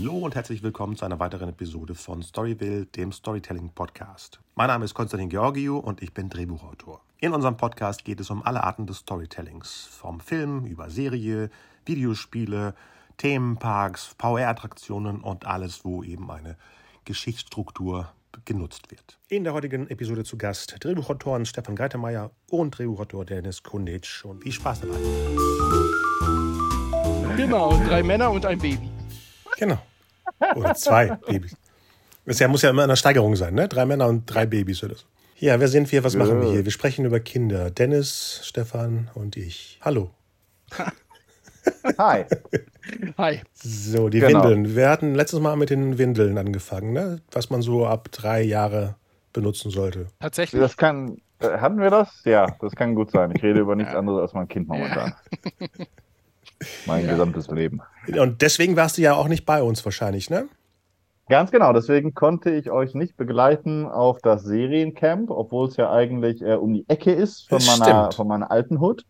Hallo und herzlich willkommen zu einer weiteren Episode von Storyville, dem Storytelling Podcast. Mein Name ist Konstantin Georgiou und ich bin Drehbuchautor. In unserem Podcast geht es um alle Arten des Storytellings, vom Film über Serie, Videospiele, Themenparks, VR-Attraktionen und alles, wo eben eine Geschichtsstruktur genutzt wird. In der heutigen Episode zu Gast Drehbuchautoren Stefan Greitemeyer und Drehbuchautor Dennis Kunditsch. Und viel Spaß dabei. Genau, drei Männer und ein Baby. Genau. Oder zwei Babys. Das ja, muss ja immer eine Steigerung sein, ne? Drei Männer und drei Babys oder so. Ja, wer sind wir? Was machen wir hier? Wir sprechen über Kinder. Dennis, Stefan und ich. Hallo. Hi. Hi. So, die Genau. Windeln. Wir hatten letztes Mal mit den Windeln angefangen, ne? Was man so ab drei Jahre benutzen sollte. Tatsächlich. Das kann. äh, Hatten wir das? Ja, das kann gut sein. Ich rede über nichts Ja. anderes als mein Kind momentan. Mein gesamtes Leben. Und deswegen warst du ja auch nicht bei uns wahrscheinlich, ne? Ganz genau, deswegen konnte ich euch nicht begleiten auf das Seriencamp, obwohl es ja eigentlich äh, um die Ecke ist von Das meiner, stimmt. von meiner alten Hut.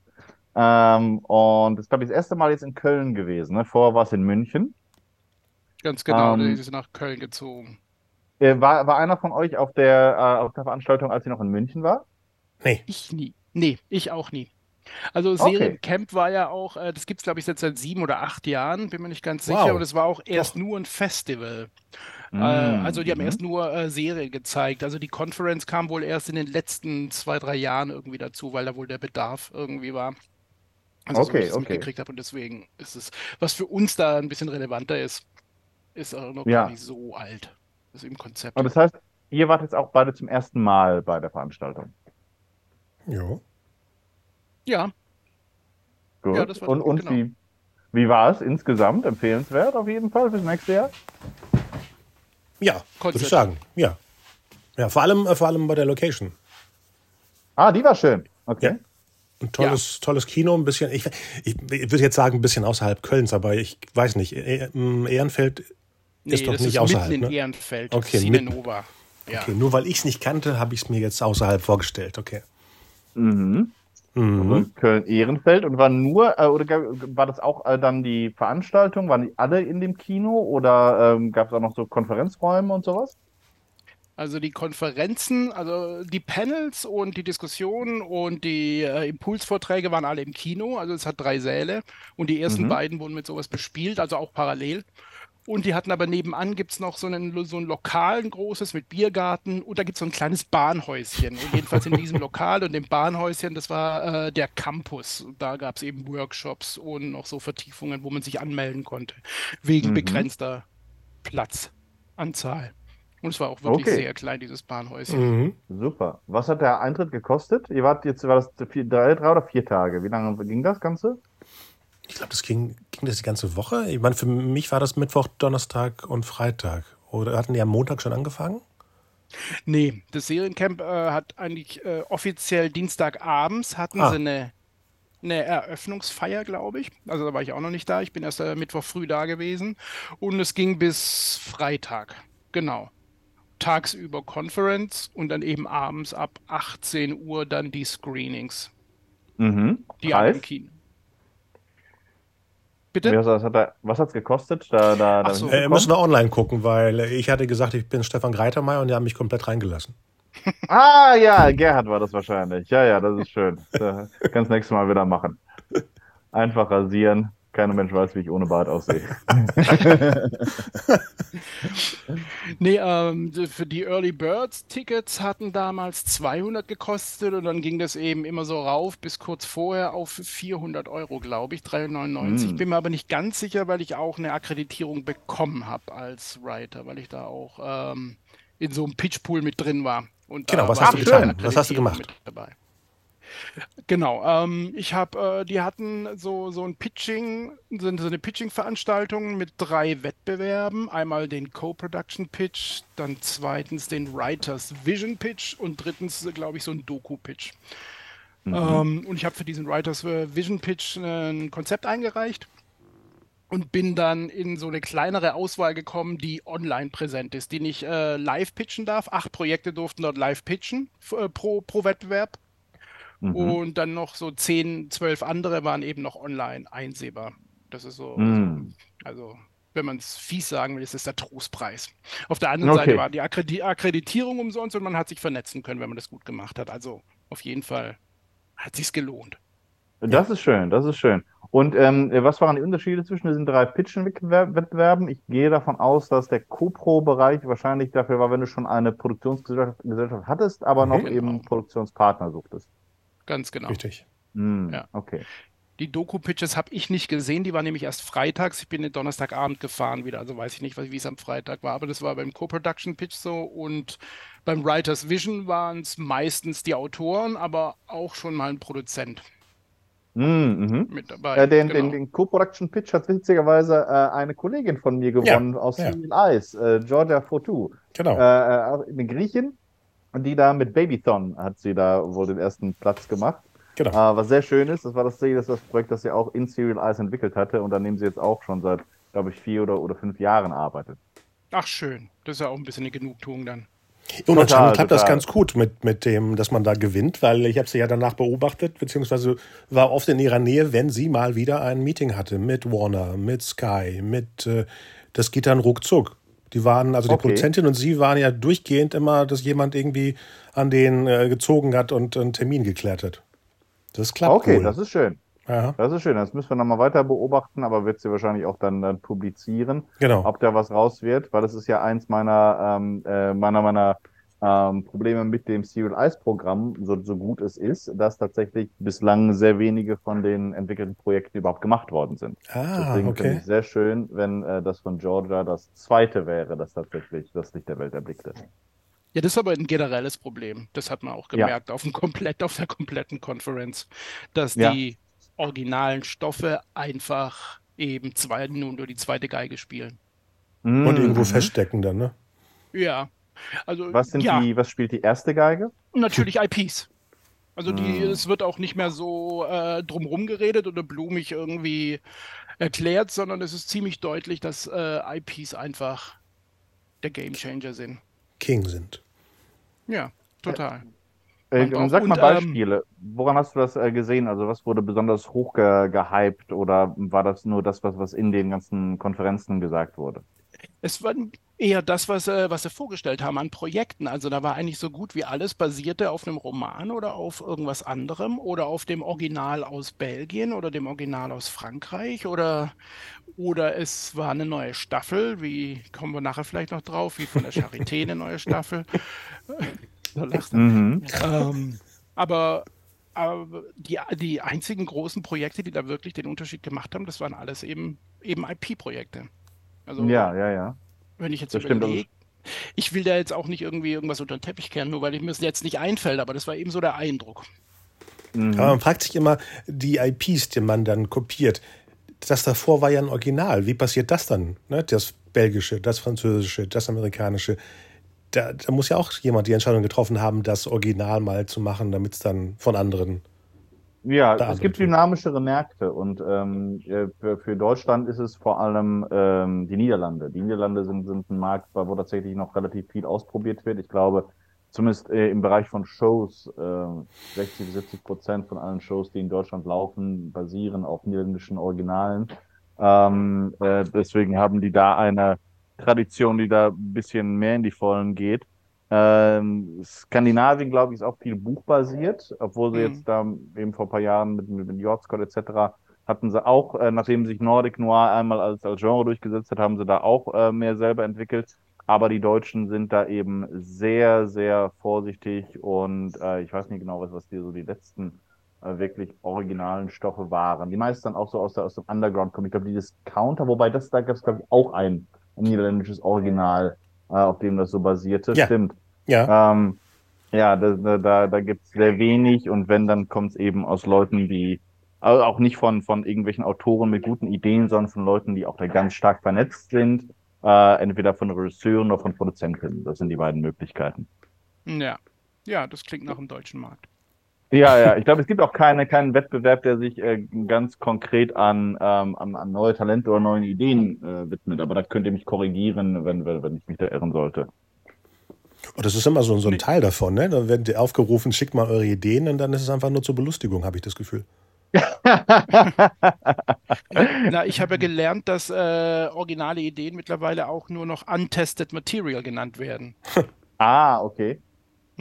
Ähm, und das ist, glaube ich, das erste Mal jetzt in Köln gewesen. Ne? Vorher war es in München. Ganz genau, Ähm, die sind nach Köln gezogen. Äh, war, war einer von euch auf der, äh, auf der Veranstaltung, als sie noch in München war? Nee. Ich nie. Nee, ich auch nie. Also Okay. Seriencamp war ja auch, äh, das gibt es glaube ich jetzt seit sieben oder acht Jahren, bin mir nicht ganz Wow. sicher, und es war auch erst nur ein Festival. Äh, Mm, also die haben mhm. erst nur äh, Serie gezeigt. Also die Conference kam wohl erst in den letzten zwei, drei Jahren irgendwie dazu, weil da wohl der Bedarf irgendwie war. Also so Okay, ich es okay. mitgekriegt habe und deswegen ist es, was für uns da ein bisschen relevanter ist, ist auch noch Ja. gar nicht so alt. Das ist im Konzept. Und das heißt, ihr wart jetzt auch beide zum ersten Mal bei der Veranstaltung. Jo. Ja, Gut. Ja, das war und und genau. wie, wie war es insgesamt? Empfehlenswert auf jeden Fall fürs nächste Jahr? Ja, würde ich sagen. Ja. Ja, vor allem, äh, vor allem bei der Location. Ah, die war schön. Okay. Ja. Ein tolles, tolles Kino, ein bisschen, ich, ich, ich würde jetzt sagen, ein bisschen außerhalb Kölns, aber ich weiß nicht. Eh- ähm, Ehrenfeld nee, ist doch das nicht ist außerhalb, mitten in ne? Ehrenfeld, Okay, Cine mitten. Nova. Ja. Okay, nur weil ich es nicht kannte, habe ich es mir jetzt außerhalb vorgestellt. Okay. Mhm. Mhm. Und Köln-Ehrenfeld und war nur, äh, oder gab- war das auch äh, dann die Veranstaltung? Waren die alle in dem Kino oder ähm, gab es auch noch so Konferenzräume und sowas? Also die Konferenzen, also die Panels und die Diskussionen und die äh, Impulsvorträge waren alle im Kino. Also es hat drei Säle und die ersten Mhm. beiden wurden mit sowas bespielt, also auch parallel. Und die hatten aber nebenan gibt es noch so, einen, so ein Lokal, ein großes mit Biergarten und da gibt es so ein kleines Bahnhäuschen. Und jedenfalls in diesem Lokal und dem Bahnhäuschen, das war äh, der Campus. Und da gab es eben Workshops und noch so Vertiefungen, wo man sich anmelden konnte, wegen Mhm. begrenzter Platzanzahl. Und es war auch wirklich Okay. sehr klein, dieses Bahnhäuschen. Mhm. Super. Was hat der Eintritt gekostet? Ihr wart jetzt, war das vier, drei, drei oder vier Tage? Wie lange ging das Ganze? Ich glaube, das ging, ging das die ganze Woche. Ich meine, für mich war das Mittwoch, Donnerstag und Freitag. Oder hatten die am Montag schon angefangen? Nee, das Seriencamp äh, hat eigentlich äh, offiziell Dienstagabends hatten Ah. sie eine, eine Eröffnungsfeier, glaube ich. Also da war ich auch noch nicht da. Ich bin erst äh, Mittwoch früh da gewesen. Und es ging bis Freitag. Genau. Tagsüber Conference und dann eben abends ab 18 Uhr dann die Screenings. Mhm. Die? Kino. Bitte? Was hat hat's gekostet? Da, da, da so. Äh, müssen wir online gucken, weil ich hatte gesagt, ich bin Stefan Greitermeier und die haben mich komplett reingelassen. Ah, ja, Gerhard war das wahrscheinlich. Ja, ja, das ist schön. Kannst nächstes Mal wieder machen. Einfach rasieren. Keiner Mensch weiß, wie ich ohne Bart aussehe. Nee, ähm, für die Early Birds Tickets hatten damals 200 gekostet und dann ging das eben immer so rauf bis kurz vorher auf 400 Euro, glaube ich, 399. Hm. Ich bin mir aber nicht ganz sicher, weil ich auch eine Akkreditierung bekommen habe als Writer, weil ich da auch ähm, in so einem Pitchpool mit drin war. Und Genau, da was hast du getan? Was hast du gemacht? mit dabei. Genau, ähm, ich habe, äh, die hatten so, so ein Pitching, so, eine Pitching-Veranstaltung mit drei Wettbewerben. Einmal den Co-Production Pitch, dann zweitens den Writers Vision Pitch und drittens, glaube ich, so ein Doku-Pitch. Ähm, und ich habe für diesen Writers äh, Vision Pitch äh, ein Konzept eingereicht und bin dann in so eine kleinere Auswahl gekommen, die online präsent ist, die nicht äh, live pitchen darf. Acht Projekte durften dort live pitchen äh, pro, pro Wettbewerb. Mhm. Und dann noch so 10, 12 andere waren eben noch online einsehbar. Das ist so, Mhm. also wenn man es fies sagen will, ist es der Trostpreis. Auf der anderen okay. Seite war die Akkreditierung umsonst und man hat sich vernetzen können, wenn man das gut gemacht hat. Also auf jeden Fall hat sich's gelohnt. Das ja. ist schön, das ist schön. Und ähm, was waren die Unterschiede zwischen diesen drei Pitchen-Wettbewerben? Ich gehe davon aus, dass der Co-Pro-Bereich wahrscheinlich dafür war, wenn du schon eine Produktionsgesellschaft hattest, aber noch genau. eben Produktionspartner suchtest. Ganz genau. Richtig. Hm, ja. Okay. Die Doku-Pitches habe ich nicht gesehen, die waren nämlich erst freitags. Ich bin den Donnerstagabend gefahren wieder, also weiß ich nicht, wie es am Freitag war, aber das war beim Co-Production-Pitch so und beim Writers Vision waren es meistens die Autoren, aber auch schon mal ein Produzent. Mhm. Mit dabei. Äh, den, genau. den, den Co-Production-Pitch hat witzigerweise äh, eine Kollegin von mir gewonnen ja, aus ja. Eyes, äh, Georgia Fortu. Genau. Äh, äh, eine Griechin, die da mit Babython hat sie da wohl den ersten Platz gemacht. Genau. Äh, was sehr schön ist, das war das, das, das Projekt, das sie auch in Serial Eyes entwickelt hatte und an dem sie jetzt auch schon seit, glaube ich, vier oder, oder fünf Jahren arbeitet. Ach, schön. Das ist ja auch ein bisschen eine Genugtuung dann. Und anscheinend klappt das ganz gut mit, mit dem, dass man da gewinnt, weil ich habe sie ja danach beobachtet, beziehungsweise war oft in ihrer Nähe, wenn sie mal wieder ein Meeting hatte mit Warner, mit Sky, mit äh, das geht dann ruckzuck. Die waren, also die okay. Produzentin und sie waren ja durchgehend immer, dass jemand irgendwie an den äh, gezogen hat und einen Termin geklärt hat. Das klappt. Okay, wohl. das ist schön. Ja. Das ist schön. Das müssen wir nochmal weiter beobachten, aber wird sie wahrscheinlich auch dann, dann publizieren, genau. ob da was raus wird, weil das ist ja eins meiner, ähm, äh, meiner, meiner ähm, Probleme mit dem Serial Ice Programm, so, so gut es ist, dass tatsächlich bislang sehr wenige von den entwickelten Projekten überhaupt gemacht worden sind. Ah, Deswegen okay. finde ich sehr schön, wenn äh, das von Georgia das zweite wäre, das tatsächlich das Licht der Welt erblickte. Ja, das ist aber ein generelles Problem. Das hat man auch gemerkt ja. auf, dem komplett, auf der kompletten Konferenz, dass ja. die originalen Stoffe einfach eben zwei, nur die zweite Geige spielen. Mhm. Und irgendwo feststecken dann, ne? Ja. Also, was, sind ja. die, was spielt die erste Geige? Natürlich IPs. Also die, mhm. es wird auch nicht mehr so äh, drumherum geredet oder blumig irgendwie erklärt, sondern es ist ziemlich deutlich, dass äh, IPs einfach der Gamechanger sind. King sind. Ja, total. Äh, sag mal und, Beispiele. Woran hast du das äh, gesehen? Also was wurde besonders hoch ge gehypt oder war das nur das, was, was in den ganzen Konferenzen gesagt wurde? Es war eher das, was, äh, was sie vorgestellt haben an Projekten. Also da war eigentlich so gut wie alles basierte auf einem Roman oder auf irgendwas anderem oder auf dem Original aus Belgien oder dem Original aus Frankreich oder, oder es war eine neue Staffel, wie kommen wir nachher vielleicht noch drauf, wie von der Charité eine neue Staffel. mhm. ähm, aber aber die, die einzigen großen Projekte, die da wirklich den Unterschied gemacht haben, das waren alles eben, eben IP-Projekte. Also, ja, ja, ja. Wenn ich jetzt überlege, ich will da jetzt auch nicht irgendwie irgendwas unter den Teppich kehren, nur weil ich mir es jetzt nicht einfällt, aber das war eben so der Eindruck. Mhm. Aber man fragt sich immer, die IPs, die man dann kopiert, das davor war ja ein Original. Wie passiert das dann? Ne? Das Belgische, das Französische, das Amerikanische. Da, da, muss ja auch jemand die Entscheidung getroffen haben, das Original mal zu machen, damit es dann von anderen ja, es gibt dynamischere Märkte und ähm, für, für, Deutschland ist es vor allem ähm, die Niederlande. Die Niederlande sind, sind ein Markt, wo tatsächlich noch relativ viel ausprobiert wird. Ich glaube, zumindest äh, im Bereich von Shows, äh, 60 bis 70 Prozent von allen Shows, die in Deutschland laufen, basieren auf niederländischen Originalen. Ähm, äh, deswegen haben die da eine Tradition, die da ein bisschen mehr in die Vollen geht. Ähm, Skandinavien, glaube ich, ist auch viel buchbasiert, obwohl sie mhm. jetzt da eben vor ein paar Jahren mit, mit, mit Jordscott etc. hatten sie auch, äh, nachdem sich Nordic Noir einmal als, als Genre durchgesetzt hat, haben sie da auch äh, mehr selber entwickelt. Aber die Deutschen sind da eben sehr, sehr vorsichtig und äh, ich weiß nicht genau, was, was die so die letzten äh, wirklich originalen Stoffe waren. Die meisten dann auch so aus, der, aus dem Underground kommen. Ich glaube, die Discounter, wobei das, da gab es, glaube ich, auch ein, niederländisches Original auf dem das so basierte. Ja. Stimmt. Ja. Ähm, ja, da, da, da gibt es sehr wenig und wenn, dann kommt es eben aus Leuten, die also auch nicht von, von irgendwelchen Autoren mit guten Ideen, sondern von Leuten, die auch da ganz stark vernetzt sind. Äh, entweder von Regisseuren oder von Produzenten. Das sind die beiden Möglichkeiten. Ja, ja, das klingt nach dem deutschen Markt. Ja, ja, ich glaube, es gibt auch keine, keinen Wettbewerb, der sich äh, ganz konkret an, ähm, an, an neue Talente oder neuen Ideen äh, widmet. Aber da könnt ihr mich korrigieren, wenn, wenn ich mich da irren sollte. Und das ist immer so, so ein Teil davon, ne? Dann werden die aufgerufen, schickt mal eure Ideen und dann ist es einfach nur zur Belustigung, habe ich das Gefühl. Na, ich habe ja gelernt, dass äh, originale Ideen mittlerweile auch nur noch untested material genannt werden. ah, okay.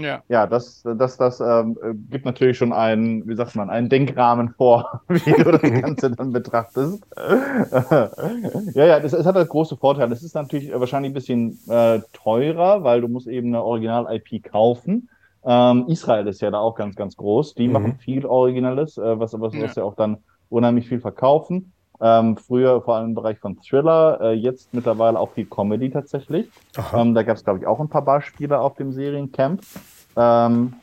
Ja, ja das, das, das ähm, gibt natürlich schon einen, wie sagt man, einen Denkrahmen vor, wie du das Ganze dann betrachtest. ja, ja, das, das hat halt große Vorteile. Es ist natürlich wahrscheinlich ein bisschen äh, teurer, weil du musst eben eine Original-IP kaufen. Ähm, Israel ist ja da auch ganz, ganz groß. Die mhm. machen viel Originales, äh, was, was, was ja. ja auch dann unheimlich viel verkaufen. Ähm, früher vor allem im Bereich von Thriller, äh, jetzt mittlerweile auch viel Comedy tatsächlich. Ähm, da gab es, glaube ich, auch ein paar Beispiele auf dem Seriencamp. Ähm,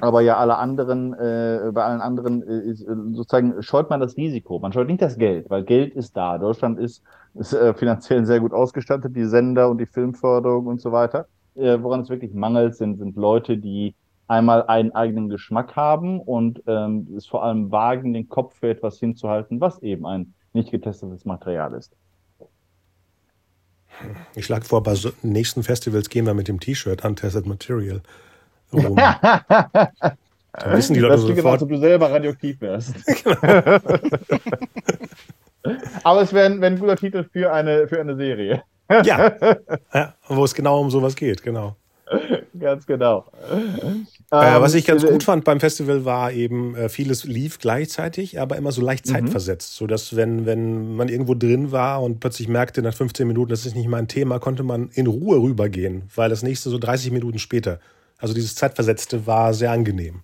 aber ja, alle anderen, äh, bei allen anderen äh, ist, äh, sozusagen scheut man das Risiko. Man scheut nicht das Geld, weil Geld ist da. Deutschland ist, ist äh, finanziell sehr gut ausgestattet, die Sender und die Filmförderung und so weiter. Äh, woran es wirklich mangelt, sind, sind Leute, die einmal einen eigenen Geschmack haben und ähm, es vor allem wagen, den Kopf für etwas hinzuhalten, was eben ein nicht getestetes Material ist. Ich schlage vor, bei so nächsten Festivals gehen wir mit dem T-Shirt Untested Material rum. da wissen die Leute das sofort. Genau, als ob du selber radioaktiv wärst. genau. Aber es wäre wär ein guter Titel für eine, für eine Serie. ja. ja, wo es genau um sowas geht, genau. Ganz genau. Äh, was ich ganz ähm, gut fand beim Festival war eben, äh, vieles lief gleichzeitig, aber immer so leicht mhm. zeitversetzt, mhm. sodass wenn, wenn man irgendwo drin war und plötzlich merkte nach 15 Minuten, das ist nicht mein Thema, konnte man in Ruhe rübergehen, weil das nächste so 30 Minuten später. Also dieses Zeitversetzte war sehr angenehm.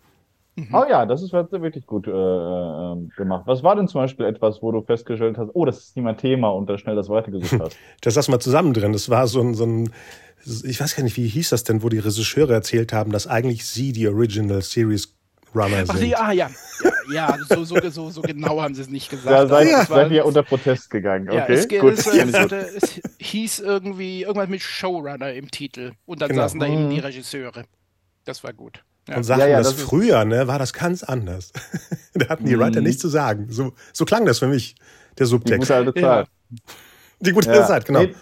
Mhm. Oh ja, das ist wirklich gut äh, äh, gemacht. Was war denn zum Beispiel etwas, wo du festgestellt hast, oh, das ist nicht mein Thema und da schnell das weitergesucht hast? das lassen wir zusammen drin. Das war so ein, so ein ich weiß gar nicht, wie hieß das denn, wo die Regisseure erzählt haben, dass eigentlich sie die Original Series Runner sind. Ach, die, ah, ja. Ja, ja so, so, so, so, genau haben sie es nicht gesagt. Da seid, ja. seid ihr unter Protest gegangen. Okay, ja, es, gut. Es, es, es, hieß irgendwie irgendwas mit Showrunner im Titel. Und dann genau. saßen da eben die mhm. Regisseure. Das war gut. Ja. Und sagten, ja, ja, das, das früher, ne, war das ganz anders. da hatten die Writer mhm. nichts zu sagen. So, so klang das für mich, der Subtext. Die gute alte Zeit. Die gute alte Zeit, genau. Nee,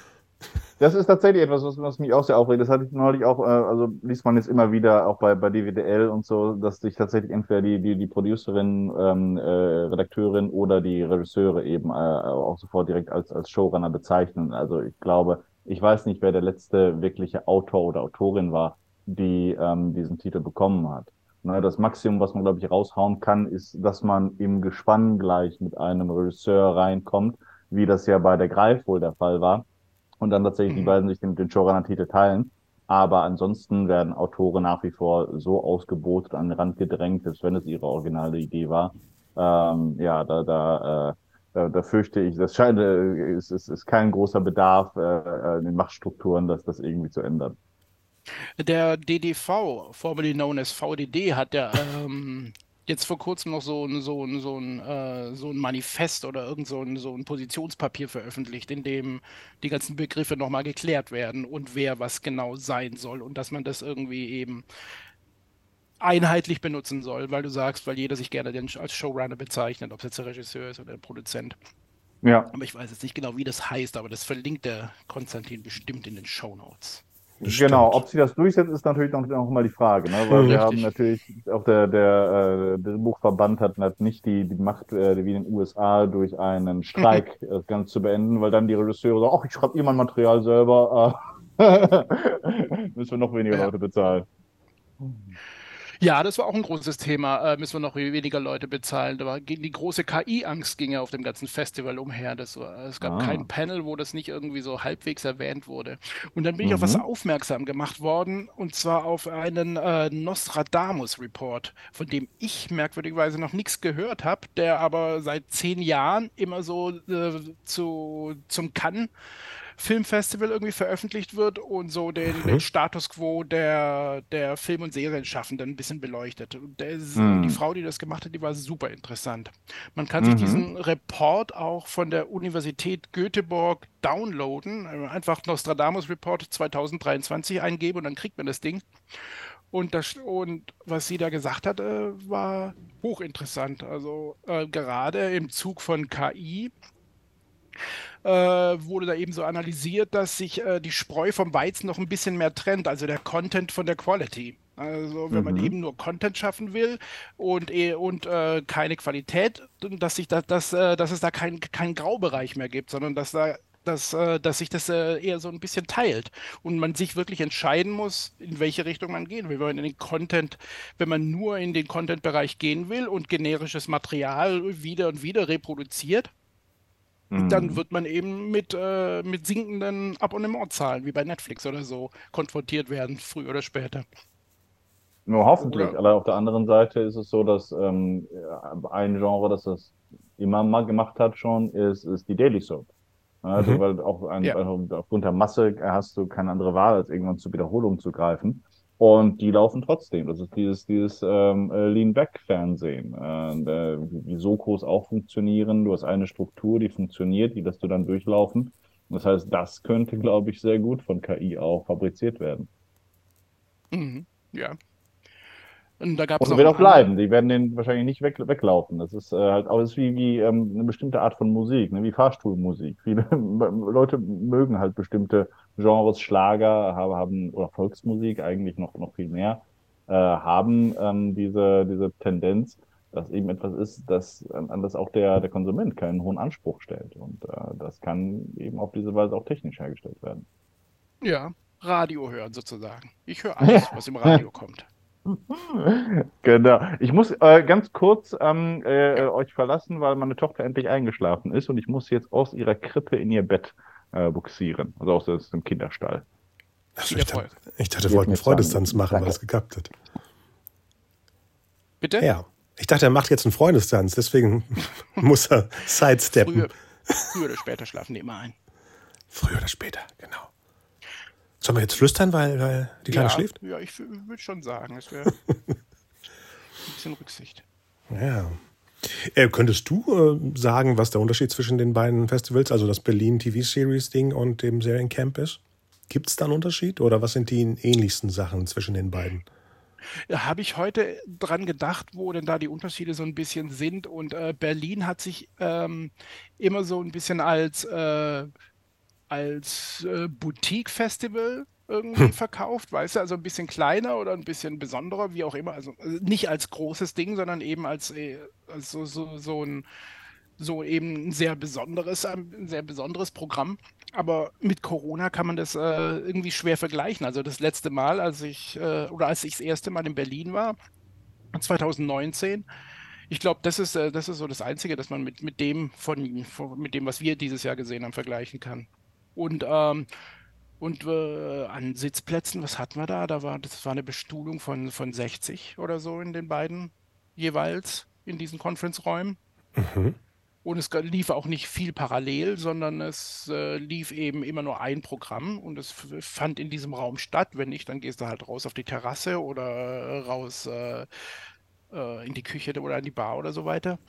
das ist tatsächlich etwas, was, was, mich auch sehr aufregt. Das hatte ich neulich auch, äh, also liest man jetzt immer wieder auch bei, bei DWDL und so, dass sich tatsächlich entweder die, die, die Producerin, ähm, äh, Redakteurin oder die Regisseure eben äh, auch sofort direkt als, als Showrunner bezeichnen. Also ich glaube, ich weiß nicht, wer der letzte wirkliche Autor oder Autorin war, die ähm, diesen Titel bekommen hat. Ne, das Maximum, was man, glaube ich, raushauen kann, ist, dass man im Gespann gleich mit einem Regisseur reinkommt, wie das ja bei der Greif wohl der Fall war und dann tatsächlich mhm. die beiden sich den, den Showrunner-Titel teilen. Aber ansonsten werden Autoren nach wie vor so ausgebotet, an den Rand gedrängt, als wenn es ihre originale Idee war. Ähm, ja, da, da, äh, da, da fürchte ich, das scheint, äh, es ist, ist kein großer Bedarf äh, äh in den Machtstrukturen, das, das irgendwie zu ändern. Der DDV, formerly known as VDD, hat ja ähm, jetzt vor kurzem noch so ein, so ein, so ein, äh, so ein Manifest oder irgend so ein, so ein Positionspapier veröffentlicht, in dem die ganzen Begriffe nochmal geklärt werden und wer was genau sein soll und dass man das irgendwie eben einheitlich benutzen soll, weil du sagst, weil jeder sich gerne als Showrunner bezeichnet, ob es jetzt der Regisseur ist oder der Produzent. Ja. Aber ich weiß jetzt nicht genau, wie das heißt, aber das verlinkt der Konstantin bestimmt in den Show Notes. Genau, ob sie das durchsetzt, ist natürlich noch, noch mal die Frage, ne? weil Richtig. wir haben natürlich, auch der, der, äh, der Buchverband hat, hat nicht die, die Macht äh, wie in den USA durch einen Streik das Ganze zu beenden, weil dann die Regisseure sagen, ach, ich schreibe ihr mein Material selber, äh, müssen wir noch weniger ja. Leute bezahlen. Ja, das war auch ein großes Thema. Äh, müssen wir noch weniger Leute bezahlen. Aber die große KI-Angst ging ja auf dem ganzen Festival umher. Das war, es gab ah. kein Panel, wo das nicht irgendwie so halbwegs erwähnt wurde. Und dann bin mhm. ich auf was mhm. aufmerksam gemacht worden, und zwar auf einen äh, Nostradamus-Report, von dem ich merkwürdigerweise noch nichts gehört habe, der aber seit zehn Jahren immer so äh, zu, zum Kann Filmfestival irgendwie veröffentlicht wird und so den, mhm. den Status quo der, der Film- und Serienschaffenden ein bisschen beleuchtet. Und der, mhm. die Frau, die das gemacht hat, die war super interessant. Man kann mhm. sich diesen Report auch von der Universität Göteborg downloaden, einfach Nostradamus Report 2023 eingeben und dann kriegt man das Ding. Und, das, und was sie da gesagt hat, äh, war hochinteressant. Also äh, gerade im Zug von KI äh, wurde da eben so analysiert, dass sich äh, die Spreu vom Weizen noch ein bisschen mehr trennt, also der Content von der Quality. Also wenn mhm. man eben nur Content schaffen will und, eh, und äh, keine Qualität, dass, sich da, dass, äh, dass es da keinen kein Graubereich mehr gibt, sondern dass da dass, äh, dass sich das eher so ein bisschen teilt und man sich wirklich entscheiden muss, in welche Richtung man gehen will. Wenn man in den Content, wenn man nur in den Content-Bereich gehen will und generisches Material wieder und wieder reproduziert, mhm. dann wird man eben mit, äh, mit sinkenden Abonnementzahlen, wie bei Netflix oder so, konfrontiert werden, früher oder später. Nur hoffentlich. Oder? Aber auf der anderen Seite ist es so, dass ähm, ein Genre, das das immer mal gemacht hat schon, ist, ist die Daily Soap. Also, mhm. weil auch ein, ja. aufgrund der Masse hast du keine andere Wahl, als irgendwann zur Wiederholung zu greifen. Und die laufen trotzdem. Das ist dieses, dieses ähm, Lean-Back-Fernsehen. Äh, wie Sokos auch funktionieren. Du hast eine Struktur, die funktioniert, die lässt du dann durchlaufen. Das heißt, das könnte, glaube ich, sehr gut von KI auch fabriziert werden. Mhm. Ja, und da gab es wird auch bleiben. Die werden den wahrscheinlich nicht weg, weglaufen. Das ist äh, halt auch ist wie, wie ähm, eine bestimmte Art von Musik, ne? wie Fahrstuhlmusik. Viele Leute mögen halt bestimmte Genres, Schlager, haben oder Volksmusik eigentlich noch noch viel mehr, äh, haben ähm, diese diese Tendenz, dass eben etwas ist, das an das auch der der Konsument keinen hohen Anspruch stellt. Und äh, das kann eben auf diese Weise auch technisch hergestellt werden. Ja, Radio hören sozusagen. Ich höre alles, was im Radio kommt. genau. Ich muss äh, ganz kurz ähm, äh, euch verlassen, weil meine Tochter endlich eingeschlafen ist und ich muss jetzt aus ihrer Krippe in ihr Bett äh, buxieren. Also aus, dem Kinderstall. Also ich, dachte, ich dachte, wir wollten Freundestanz machen, weil es geklappt hat. Bitte? Ja. Ich dachte, er macht jetzt einen Freundestanz, deswegen muss er sidesteppen. Früher, früher oder später schlafen die immer ein. Früher oder später, genau. Sollen wir jetzt flüstern, weil, weil die Kleine ja, schläft? Ja, ich würde schon sagen, es wäre ein bisschen Rücksicht. Ja. Äh, könntest du äh, sagen, was der Unterschied zwischen den beiden Festivals, also das Berlin TV Series Ding und dem Seriencamp ist? Gibt es da einen Unterschied oder was sind die ähnlichsten Sachen zwischen den beiden? Ja, Habe ich heute dran gedacht, wo denn da die Unterschiede so ein bisschen sind. Und äh, Berlin hat sich ähm, immer so ein bisschen als äh, als äh, Boutique-Festival irgendwie hm. verkauft, weißt du, also ein bisschen kleiner oder ein bisschen besonderer, wie auch immer. Also, also nicht als großes Ding, sondern eben als, äh, als so, so, so ein so eben ein sehr besonderes, ein sehr besonderes Programm. Aber mit Corona kann man das äh, irgendwie schwer vergleichen. Also das letzte Mal, als ich äh, oder als ich das erste Mal in Berlin war, 2019, ich glaube, das ist, äh, das ist so das Einzige, das man mit, mit dem von, von, mit dem, was wir dieses Jahr gesehen haben, vergleichen kann. Und, ähm, und äh, an Sitzplätzen, was hatten wir da? Da war, das war eine Bestuhlung von, von 60 oder so in den beiden jeweils in diesen Conference-Räumen. Mhm. Und es lief auch nicht viel parallel, sondern es äh, lief eben immer nur ein Programm und es fand in diesem Raum statt. Wenn nicht, dann gehst du halt raus auf die Terrasse oder äh, raus äh, äh, in die Küche oder in die Bar oder so weiter.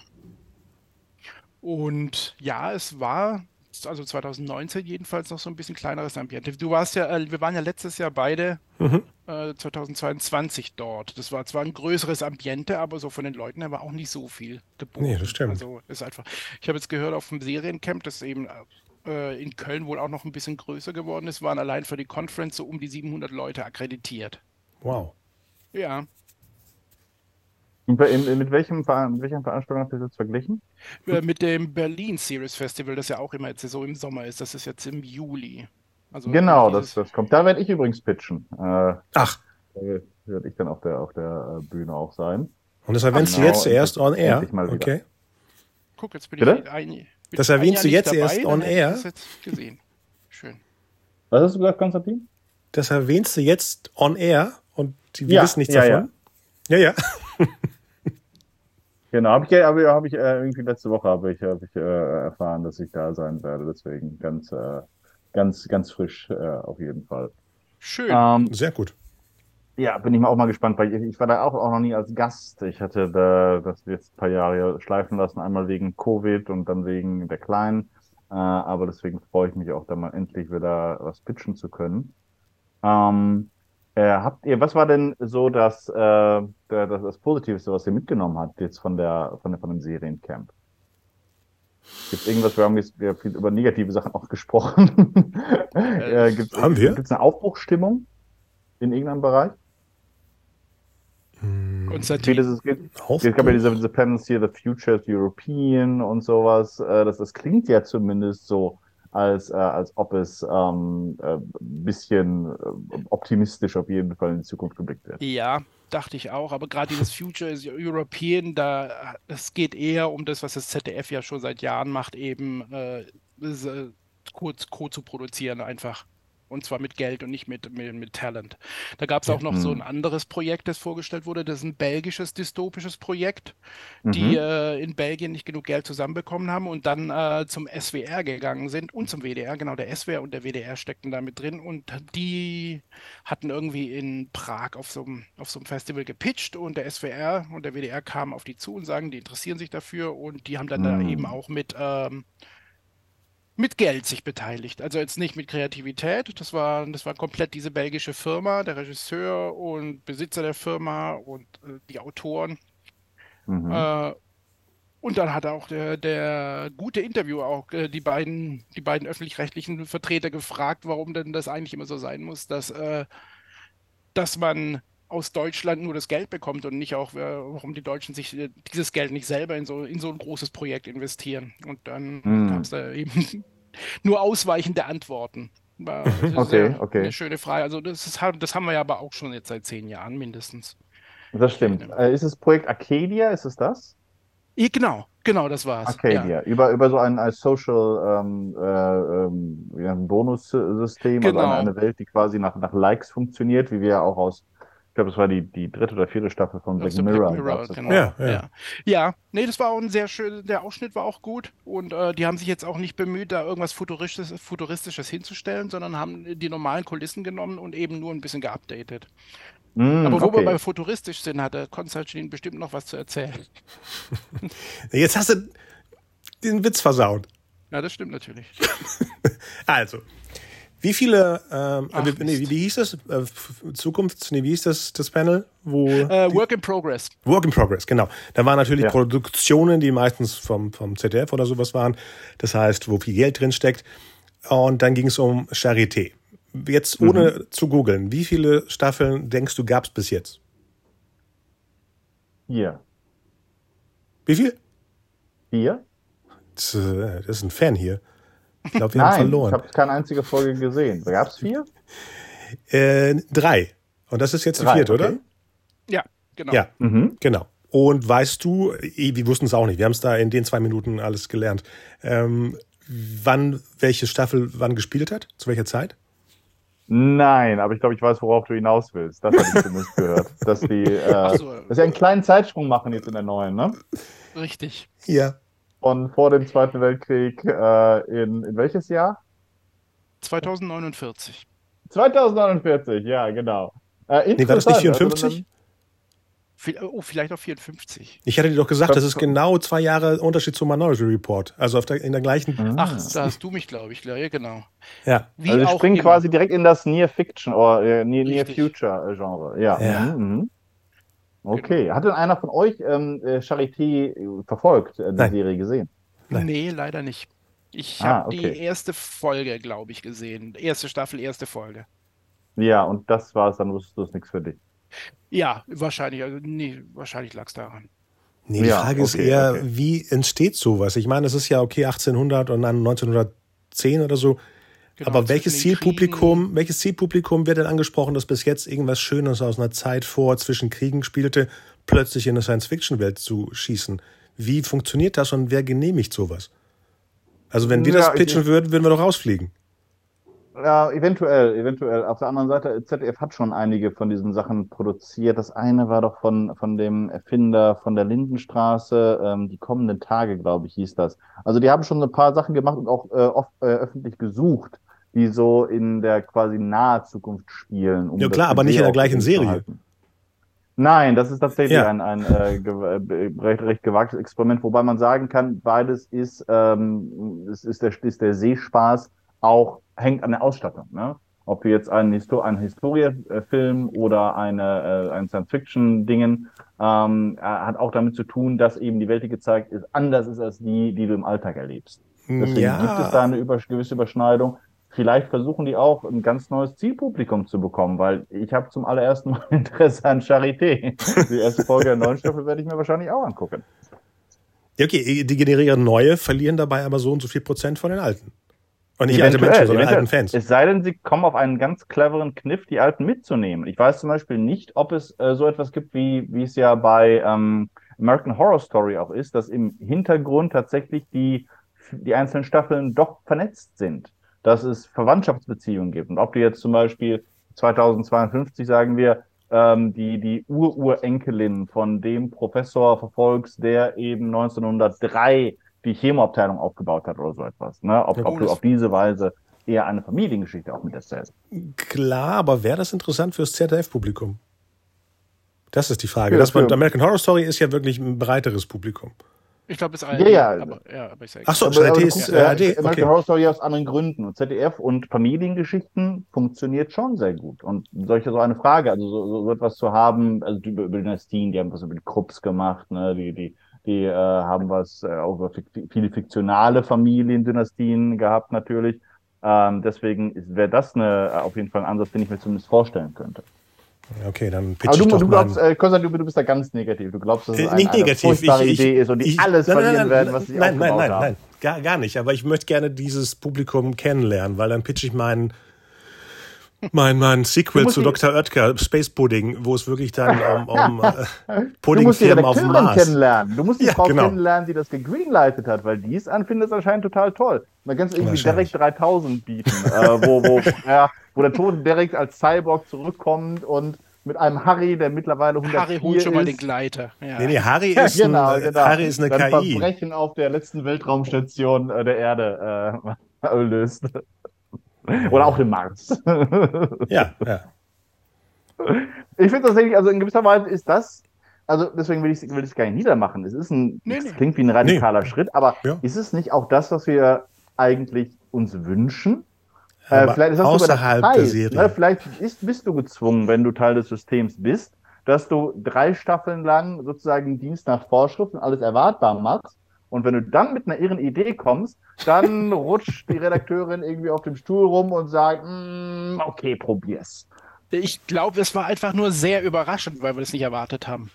Und ja, es war also 2019 jedenfalls noch so ein bisschen kleineres Ambiente. Du warst ja, äh, wir waren ja letztes Jahr beide mhm. äh, 2022 dort. Das war zwar ein größeres Ambiente, aber so von den Leuten her war auch nicht so viel geboten. Nee, das stimmt. Also ist einfach. Ich habe jetzt gehört auf dem Seriencamp, das eben äh, in Köln wohl auch noch ein bisschen größer geworden ist, waren allein für die Conference so um die 700 Leute akkreditiert. Wow. Ja, in, mit, welchem, mit welcher Veranstaltung habt ihr das verglichen? Äh, mit dem Berlin Series Festival, das ja auch immer jetzt so im Sommer ist. Das ist jetzt im Juli. Also genau, das, das kommt. Da werde ich übrigens pitchen. Äh, Ach. Da werde ich dann auf der, auf der äh, Bühne auch sein. Und das erwähnst genau, du jetzt erst on air? Okay. Guck, jetzt bin Bitte? ich ein, Das erwähnst du jetzt dabei, erst on air? Das jetzt gesehen. Schön. Was hast du gesagt, Konstantin? Das erwähnst du jetzt on air und wir ja, wissen nichts ja, davon? Ja, ja. ja. Genau, habe ich, hab, hab ich äh, irgendwie letzte Woche habe ich, hab ich äh, erfahren, dass ich da sein werde. Deswegen ganz, äh, ganz, ganz frisch äh, auf jeden Fall. Schön. Ähm, Sehr gut. Ja, bin ich mal auch mal gespannt, weil ich, ich war da auch, auch noch nie als Gast. Ich hatte da das jetzt ein paar Jahre schleifen lassen, einmal wegen Covid und dann wegen der Kleinen. Äh, aber deswegen freue ich mich auch, da mal endlich wieder was pitchen zu können. Ähm, äh, habt ihr, was war denn so das, äh, das, das Positivste, was ihr mitgenommen habt jetzt von der, von der, von dem Seriencamp? Gibt es irgendwas, wir haben jetzt wir haben viel über negative Sachen auch gesprochen. äh, gibt's, haben wir? Gibt es eine Aufbruchstimmung in irgendeinem Bereich? Und Vieles es gibt, es gab ja diese, diese Panels hier, The Future is European und sowas. Äh, das, das klingt ja zumindest so, als, äh, als ob es ein ähm, äh, bisschen äh, optimistisch auf jeden Fall in die Zukunft geblickt wird. Ja, dachte ich auch, aber gerade dieses Future is European, da es geht eher um das, was das ZDF ja schon seit Jahren macht, eben äh, kurz Co zu produzieren einfach. Und zwar mit Geld und nicht mit, mit, mit Talent. Da gab es auch noch so ein mhm. anderes Projekt, das vorgestellt wurde. Das ist ein belgisches dystopisches Projekt, die mhm. äh, in Belgien nicht genug Geld zusammenbekommen haben und dann äh, zum SWR gegangen sind und zum WDR. Genau, der SWR und der WDR steckten da mit drin. Und die hatten irgendwie in Prag auf so, einem, auf so einem Festival gepitcht und der SWR und der WDR kamen auf die zu und sagen, die interessieren sich dafür und die haben dann mhm. da eben auch mit. Ähm, mit Geld sich beteiligt. Also jetzt nicht mit Kreativität. Das war, das war komplett diese belgische Firma, der Regisseur und Besitzer der Firma und äh, die Autoren. Mhm. Äh, und dann hat auch der, der gute Interviewer auch äh, die beiden, die beiden öffentlich-rechtlichen Vertreter gefragt, warum denn das eigentlich immer so sein muss, dass, äh, dass man aus Deutschland nur das Geld bekommt und nicht auch, äh, warum die Deutschen sich äh, dieses Geld nicht selber in so, in so ein großes Projekt investieren. Und dann hm. gab es da eben nur ausweichende Antworten. Okay, okay. Eine schöne Frage. Also das, ist, das haben wir ja aber auch schon jetzt seit zehn Jahren mindestens. Das stimmt. Äh, ist es Projekt Arcadia? Ist es das? Ja, genau, genau, das war es. Arcadia, ja. über, über so ein, ein Social ähm, äh, ähm, Bonussystem, genau. also eine, eine Welt, die quasi nach, nach Likes funktioniert, wie wir ja auch aus glaube, das war die, die dritte oder vierte Staffel von Black Mirror. Black Mirror genau. ja, ja. ja, ja. nee, das war auch ein sehr schön, der Ausschnitt war auch gut und äh, die haben sich jetzt auch nicht bemüht, da irgendwas Futuristisches, Futuristisches hinzustellen, sondern haben die normalen Kulissen genommen und eben nur ein bisschen geupdatet. Mm, Aber wo okay. wir bei futuristisch sind, hat der Konstantin bestimmt noch was zu erzählen. Jetzt hast du den Witz versaut. Ja, das stimmt natürlich. also, wie viele, ähm, Ach, nee, wie, wie, hieß das? Äh, Zukunfts, nee, wie hieß das, das Panel? Wo äh, Work in Progress. Work in Progress, genau. Da waren natürlich ja. Produktionen, die meistens vom, vom ZDF oder sowas waren. Das heißt, wo viel Geld drin steckt. Und dann ging es um Charité. Jetzt ohne mhm. zu googeln, wie viele Staffeln denkst du gab es bis jetzt? Vier. Wie viel? Vier. Das, äh, das ist ein Fan hier. Ich glaube, wir Nein, haben verloren. Ich habe keine einzige Folge gesehen. Gab es vier? Äh, drei. Und das ist jetzt drei, die vierte, okay. oder? Ja, genau. Ja, mhm. genau. Und weißt du, wir wussten es auch nicht, wir haben es da in den zwei Minuten alles gelernt, ähm, wann welche Staffel wann gespielt hat? Zu welcher Zeit? Nein, aber ich glaube, ich weiß, worauf du hinaus willst. Das habe ich zumindest gehört. Dass die, äh, so. dass sie einen kleinen Zeitsprung machen jetzt in der neuen, ne? Richtig. Ja von vor dem Zweiten Weltkrieg äh, in, in welches Jahr? 2049. 2049, ja, genau. Äh, nee, war das nicht 54? Also oh, vielleicht auch 54. Ich hatte dir doch gesagt, das ist genau zwei Jahre Unterschied zum Minority Report. Also auf der, in der gleichen. Mhm. Ach, da hast du mich, glaube ich, ja, genau. Ja. Wie also ich springe quasi direkt in das Near Fiction oder äh, Near, Near Future Genre. Ja. ja. Mhm. Okay. Hat denn einer von euch ähm, äh, Charité äh, verfolgt, äh, die Nein. Serie gesehen? Nein. Nee, leider nicht. Ich ah, habe okay. die erste Folge, glaube ich, gesehen. Erste Staffel, erste Folge. Ja, und das war es, dann wusstest du es nichts für dich. Ja, wahrscheinlich. Also, nee, wahrscheinlich lag es daran. Nee, die ja, Frage okay, ist eher, okay. wie entsteht sowas? Ich meine, es ist ja okay 1800 und dann 1910 oder so. Genau, Aber welches Zielpublikum, welches Zielpublikum wird denn angesprochen, das bis jetzt irgendwas Schönes aus einer Zeit vor zwischen Kriegen spielte, plötzlich in eine Science-Fiction-Welt zu schießen? Wie funktioniert das und wer genehmigt sowas? Also wenn wir ja, das pitchen würden, würden wir doch rausfliegen. Ja, eventuell, eventuell. Auf der anderen Seite, ZDF hat schon einige von diesen Sachen produziert. Das eine war doch von, von dem Erfinder von der Lindenstraße, ähm, die kommenden Tage, glaube ich, hieß das. Also die haben schon ein paar Sachen gemacht und auch äh, oft äh, öffentlich gesucht die so in der quasi nahe Zukunft spielen. Um ja klar, aber nicht in der gleichen Serie. Nein, das ist tatsächlich ja. ein, ein äh, äh, recht, recht gewagtes Experiment, wobei man sagen kann, beides ist, ähm, es ist, der, ist der Seespaß auch, hängt an der Ausstattung. Ne? Ob wir jetzt einen, Histo einen Historiefilm oder eine, äh, ein Science-Fiction-Dingen, ähm, hat auch damit zu tun, dass eben die Welt, die gezeigt ist, anders ist als die, die du im Alltag erlebst. Deswegen ja. gibt es da eine über, gewisse Überschneidung. Vielleicht versuchen die auch ein ganz neues Zielpublikum zu bekommen, weil ich habe zum allerersten Mal Interesse an Charité. Die erste Folge der neuen Staffel werde ich mir wahrscheinlich auch angucken. Ja, okay, die generieren neue, verlieren dabei aber so und so viel Prozent von den alten. Und nicht alte Menschen, sondern alten Fans. Es sei denn, sie kommen auf einen ganz cleveren Kniff, die alten mitzunehmen. Ich weiß zum Beispiel nicht, ob es äh, so etwas gibt, wie, wie es ja bei ähm, American Horror Story auch ist, dass im Hintergrund tatsächlich die, die einzelnen Staffeln doch vernetzt sind. Dass es Verwandtschaftsbeziehungen gibt. Und ob du jetzt zum Beispiel 2052 sagen wir, ähm, die, die Ururenkelin von dem Professor verfolgst, der eben 1903 die Chemoabteilung aufgebaut hat oder so etwas. Ne? Ob, ob du auf diese Weise eher eine Familiengeschichte auch mit erzählst. Klar, aber wäre das interessant fürs ZDF-Publikum? Das ist die Frage. Ja, das man, American Horror Story ist ja wirklich ein breiteres Publikum. Ich glaube, es ist ARD. Ja, ja. Aber, ja aber ich sage. Ach so, aber, aber ist ja, ARD. American okay. Horror Story aus anderen Gründen. Und ZDF und Familiengeschichten funktioniert schon sehr gut. Und solche so eine Frage, also so, so etwas zu haben, also über, über Dynastien, die haben was über die Krupps gemacht, ne, die, die, die äh, haben was äh, auch über viele fiktionale Familiendynastien gehabt natürlich. Ähm, deswegen wäre das eine, auf jeden Fall ein Ansatz, den ich mir zumindest vorstellen könnte. Okay, dann pitch Aber du, doch du glaubst, äh, Konstantin, du bist da ganz negativ. Du glaubst, dass es äh, eine, eine furchtbare ich, ich, Idee ist und die ich, alles nein, verlieren nein, werden, was sie Nein, nein, nein, haben. nein, gar, gar nicht. Aber ich möchte gerne dieses Publikum kennenlernen, weil dann pitch ich meinen mein, mein Sequel zu Dr. Oetker, Space Pudding, wo es wirklich dann um, um äh, Puddingfirmen auf dem Mars. kennenlernen. Du musst die ja, Frau genau. kennenlernen, die das gegreenlightet hat, weil die es anfindet, anscheinend total toll. Man kann es irgendwie direkt 3000 bieten, äh, wo, wo, ja, wo der Tod direkt als Cyborg zurückkommt und mit einem Harry, der mittlerweile 104 Harry holt schon mal den Gleiter. Ja. Nee, nee, Harry ist, ja, genau, ein, genau. Harry ist eine Dann KI. Verbrechen auf der letzten Weltraumstation äh, der Erde äh, löst. Oder auch den Mars. ja, ja. Ich finde tatsächlich, also in gewisser Weise ist das, also deswegen will ich es will gar nicht niedermachen. Es ist ein, nee, nee. klingt wie ein radikaler nee. Schritt, aber ja. ist es nicht auch das, was wir eigentlich uns wünschen? Äh, vielleicht ist das außerhalb Preis, der Serie. Ne? Vielleicht ist, bist du gezwungen, wenn du Teil des Systems bist, dass du drei Staffeln lang sozusagen Dienst nach Vorschrift und alles erwartbar machst. Und wenn du dann mit einer irren Idee kommst, dann rutscht die Redakteurin irgendwie auf dem Stuhl rum und sagt, mm, okay, probier's. Ich glaube, es war einfach nur sehr überraschend, weil wir das nicht erwartet haben.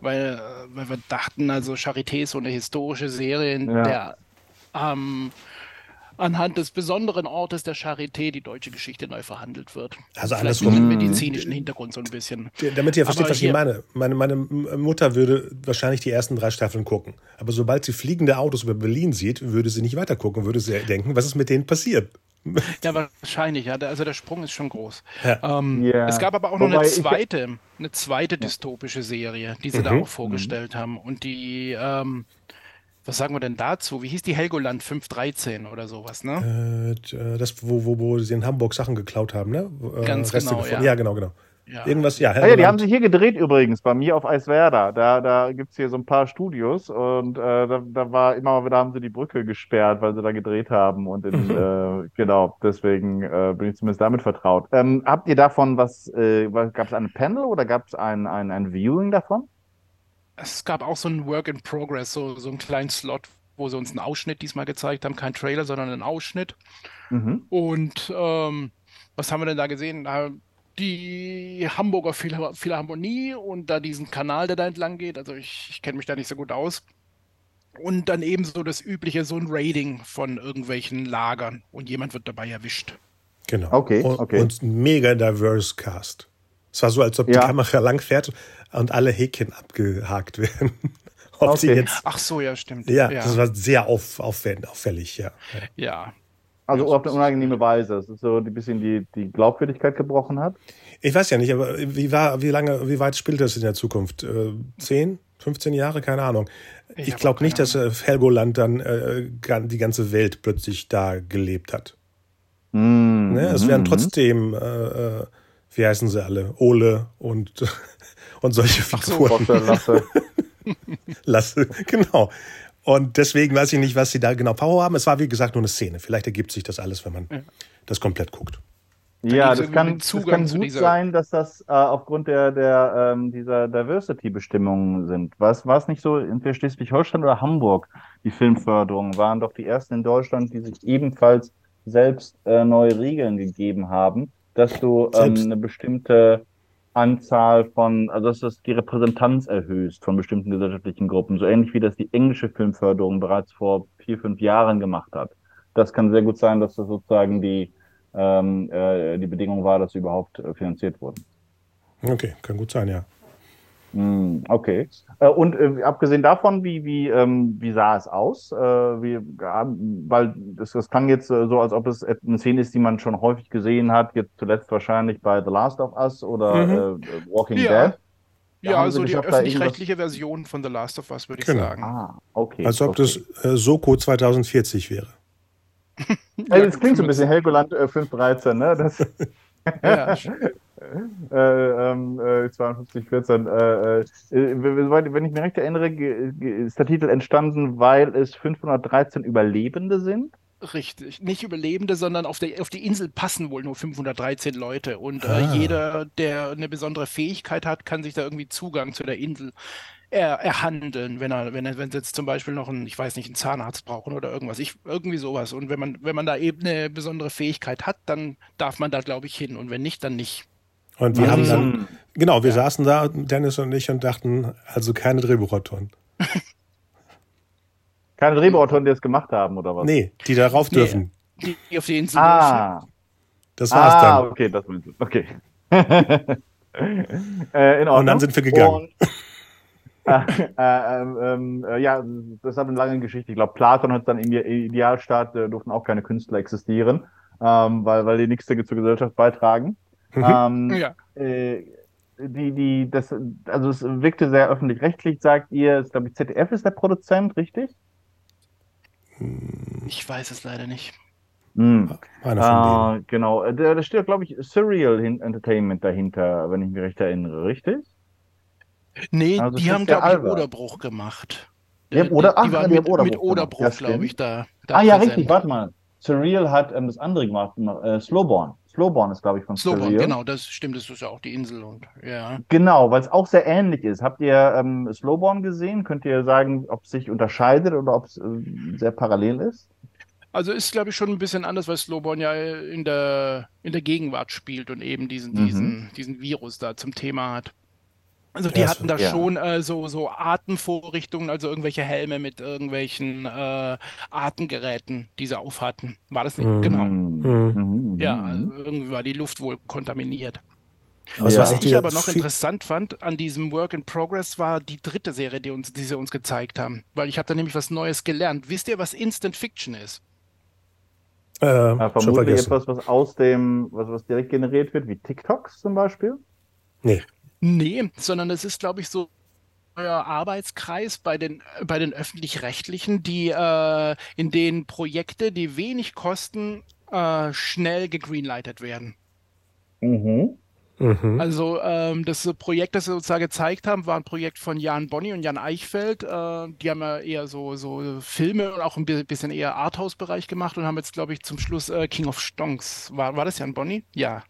Weil, äh, weil wir dachten, also Charité ist so eine historische Serie, in ja. der ähm, anhand des besonderen Ortes der Charité die deutsche Geschichte neu verhandelt wird. Also alles mit dem medizinischen Hintergrund so ein bisschen. Damit ihr versteht, aber was ich meine. meine. Meine Mutter würde wahrscheinlich die ersten drei Staffeln gucken. Aber sobald sie fliegende Autos über Berlin sieht, würde sie nicht weiter gucken, würde sie denken, was ist mit denen passiert? Ja, wahrscheinlich, ja. Also der Sprung ist schon groß. Ja. Ähm, yeah. Es gab aber auch noch Wobei eine zweite, eine zweite dystopische Serie, die sie mhm. da auch vorgestellt mhm. haben. Und die ähm, was sagen wir denn dazu? Wie hieß die Helgoland 513 oder sowas, ne? Äh, äh, das, wo, wo, wo sie in Hamburg Sachen geklaut haben, ne? Äh, Ganz Reste genau, ja. ja. genau, genau. Ja. Irgendwas, ja. Ah, ja, die haben sich hier gedreht übrigens, bei mir auf Eiswerda. Da, da gibt es hier so ein paar Studios und äh, da, da war immer wieder haben sie die Brücke gesperrt, weil sie da gedreht haben. Und in, äh, genau, deswegen äh, bin ich zumindest damit vertraut. Ähm, habt ihr davon was, äh, gab es ein Panel oder gab es ein, ein, ein Viewing davon? Es gab auch so ein Work in Progress, so, so einen kleinen Slot, wo sie uns einen Ausschnitt diesmal gezeigt haben. Kein Trailer, sondern einen Ausschnitt. Mhm. Und ähm, was haben wir denn da gesehen? die Hamburger Philharmonie und da diesen Kanal, der da entlang geht. Also ich, ich kenne mich da nicht so gut aus. Und dann eben so das übliche, so ein Raiding von irgendwelchen Lagern und jemand wird dabei erwischt. Genau. Okay, okay. Und, und mega diverse Cast. Es war so, als ob ja. die Kamera lang fährt und alle Häkchen abgehakt werden. Ob okay. jetzt, Ach so, ja, stimmt. Ja, ja. das war sehr auf, auffällig, ja. Ja. Also auf eine unangenehme Weise. Das ist so ein bisschen die, die Glaubwürdigkeit gebrochen hat. Ich weiß ja nicht, aber wie war, wie lange, wie weit spielt das in der Zukunft? Äh, 10, 15 Jahre? Keine Ahnung. Ich, ich glaube nicht, dass äh, Helgoland dann äh, die ganze Welt plötzlich da gelebt hat. Mm, ne? Es werden mhm. trotzdem, äh, äh, wie heißen sie alle? Ole und und solche Figuren. So, Lasse. Lasse, genau. Und deswegen weiß ich nicht, was sie da genau Power haben. Es war, wie gesagt, nur eine Szene. Vielleicht ergibt sich das alles, wenn man ja. das komplett guckt. Ja, das kann, das kann gut sein, dass das äh, aufgrund der, der ähm, dieser Diversity-Bestimmungen sind. War es nicht so, entweder Schleswig-Holstein oder Hamburg, die Filmförderung waren doch die ersten in Deutschland, die sich ebenfalls selbst äh, neue Regeln gegeben haben, dass du ähm, eine bestimmte Anzahl von, also dass du die Repräsentanz erhöhst von bestimmten gesellschaftlichen Gruppen, so ähnlich wie das die englische Filmförderung bereits vor vier, fünf Jahren gemacht hat. Das kann sehr gut sein, dass das sozusagen die, ähm, äh, die Bedingung war, dass sie überhaupt äh, finanziert wurden. Okay, kann gut sein, ja. Hm, okay. Äh, und äh, abgesehen davon, wie, wie, ähm, wie sah es aus? Äh, wie, weil das, das klang jetzt äh, so, als ob es eine Szene ist, die man schon häufig gesehen hat, jetzt zuletzt wahrscheinlich bei The Last of Us oder mhm. Äh, Walking ja. Dead. Da ja, also die öffentlich-rechtliche Version von The Last of Us, würde ich genau. sagen. Ah, okay. Als ob okay. das äh, Soko 2040 wäre. ja, das klingt so ein bisschen Helgoland äh, 513, ne? Das ja. äh, ähm, äh, 52, 14. Äh, äh, wenn ich mich recht erinnere, ist der Titel entstanden, weil es 513 Überlebende sind. Richtig, nicht Überlebende, sondern auf, der, auf die Insel passen wohl nur 513 Leute. Und ah. jeder, der eine besondere Fähigkeit hat, kann sich da irgendwie Zugang zu der Insel er, erhandeln, wenn er, wenn er, wenn sie jetzt zum Beispiel noch einen, ich weiß nicht, einen Zahnarzt brauchen oder irgendwas. Ich, irgendwie sowas. Und wenn man, wenn man da eben eine besondere Fähigkeit hat, dann darf man da, glaube ich, hin. Und wenn nicht, dann nicht. Und wir haben dann, genau, wir ja. saßen da, Dennis und ich, und dachten, also keine Drehbuchautoren. keine Drehbuchautoren, die das gemacht haben, oder was? Nee, die darauf dürfen. Nee, die auf die Insel ah. Das war's ah, dann. okay, das meinst du. Okay. äh, und dann sind wir gegangen. Und, äh, äh, ähm, äh, ja, das hat eine lange Geschichte. Ich glaube, Platon hat dann im Idealstaat äh, durften auch keine Künstler existieren, ähm, weil, weil die nichts zur Gesellschaft beitragen. Mhm. Ähm, ja. Äh, die, die, das, also es wirkte sehr öffentlich-rechtlich, sagt ihr. Ich glaube, ZDF ist der Produzent, richtig? Ich weiß es leider nicht. Hm. Einer von äh, Genau, äh, da, da steht, glaube ich, Surreal Entertainment dahinter, wenn ich mich recht erinnere, richtig? Nee, also die haben, glaube ich, Oderbruch gemacht. Die haben Oder, ach, die, waren die mit, Oderbruch, mit Oderbruch glaube ich, da. da ah, ja, präsent. richtig, warte mal. Surreal hat ähm, das andere gemacht, äh, Slowborn. Slowborn ist, glaube ich, von Slowborn, Surreal. genau, das stimmt, das ist ja auch die Insel und ja. Genau, weil es auch sehr ähnlich ist. Habt ihr ähm, Slowborn gesehen? Könnt ihr sagen, ob es sich unterscheidet oder ob es äh, sehr parallel ist? Also ist, glaube ich, schon ein bisschen anders, weil Slowborn ja in der, in der Gegenwart spielt und eben diesen, mhm. diesen, diesen Virus da zum Thema hat. Also die ja, hatten da ja. schon äh, so, so Atemvorrichtungen, also irgendwelche Helme mit irgendwelchen äh, Atemgeräten, die sie aufhatten. War das nicht? Mhm. Genau. Mhm. Ja, also irgendwie war die Luft wohl kontaminiert. Was, ja. was ich aber noch interessant fand an diesem Work in Progress war die dritte Serie, die, uns, die sie uns gezeigt haben. Weil ich habe da nämlich was Neues gelernt. Wisst ihr, was Instant Fiction ist? Äh, ja, vermutlich etwas, was aus dem, was, was direkt generiert wird, wie TikToks zum Beispiel? Nee. Nee, sondern es ist, glaube ich, so euer Arbeitskreis bei den, bei den öffentlich-rechtlichen, die äh, in denen Projekte, die wenig kosten, äh, schnell gegreenlightet werden. Mhm. Mhm. Also ähm, das Projekt, das sie uns da gezeigt haben, war ein Projekt von Jan Bonny und Jan Eichfeld. Äh, die haben ja eher so, so Filme und auch ein bisschen eher Arthouse-Bereich gemacht und haben jetzt, glaube ich, zum Schluss äh, King of Stonks. War, war das Jan Bonny? Ja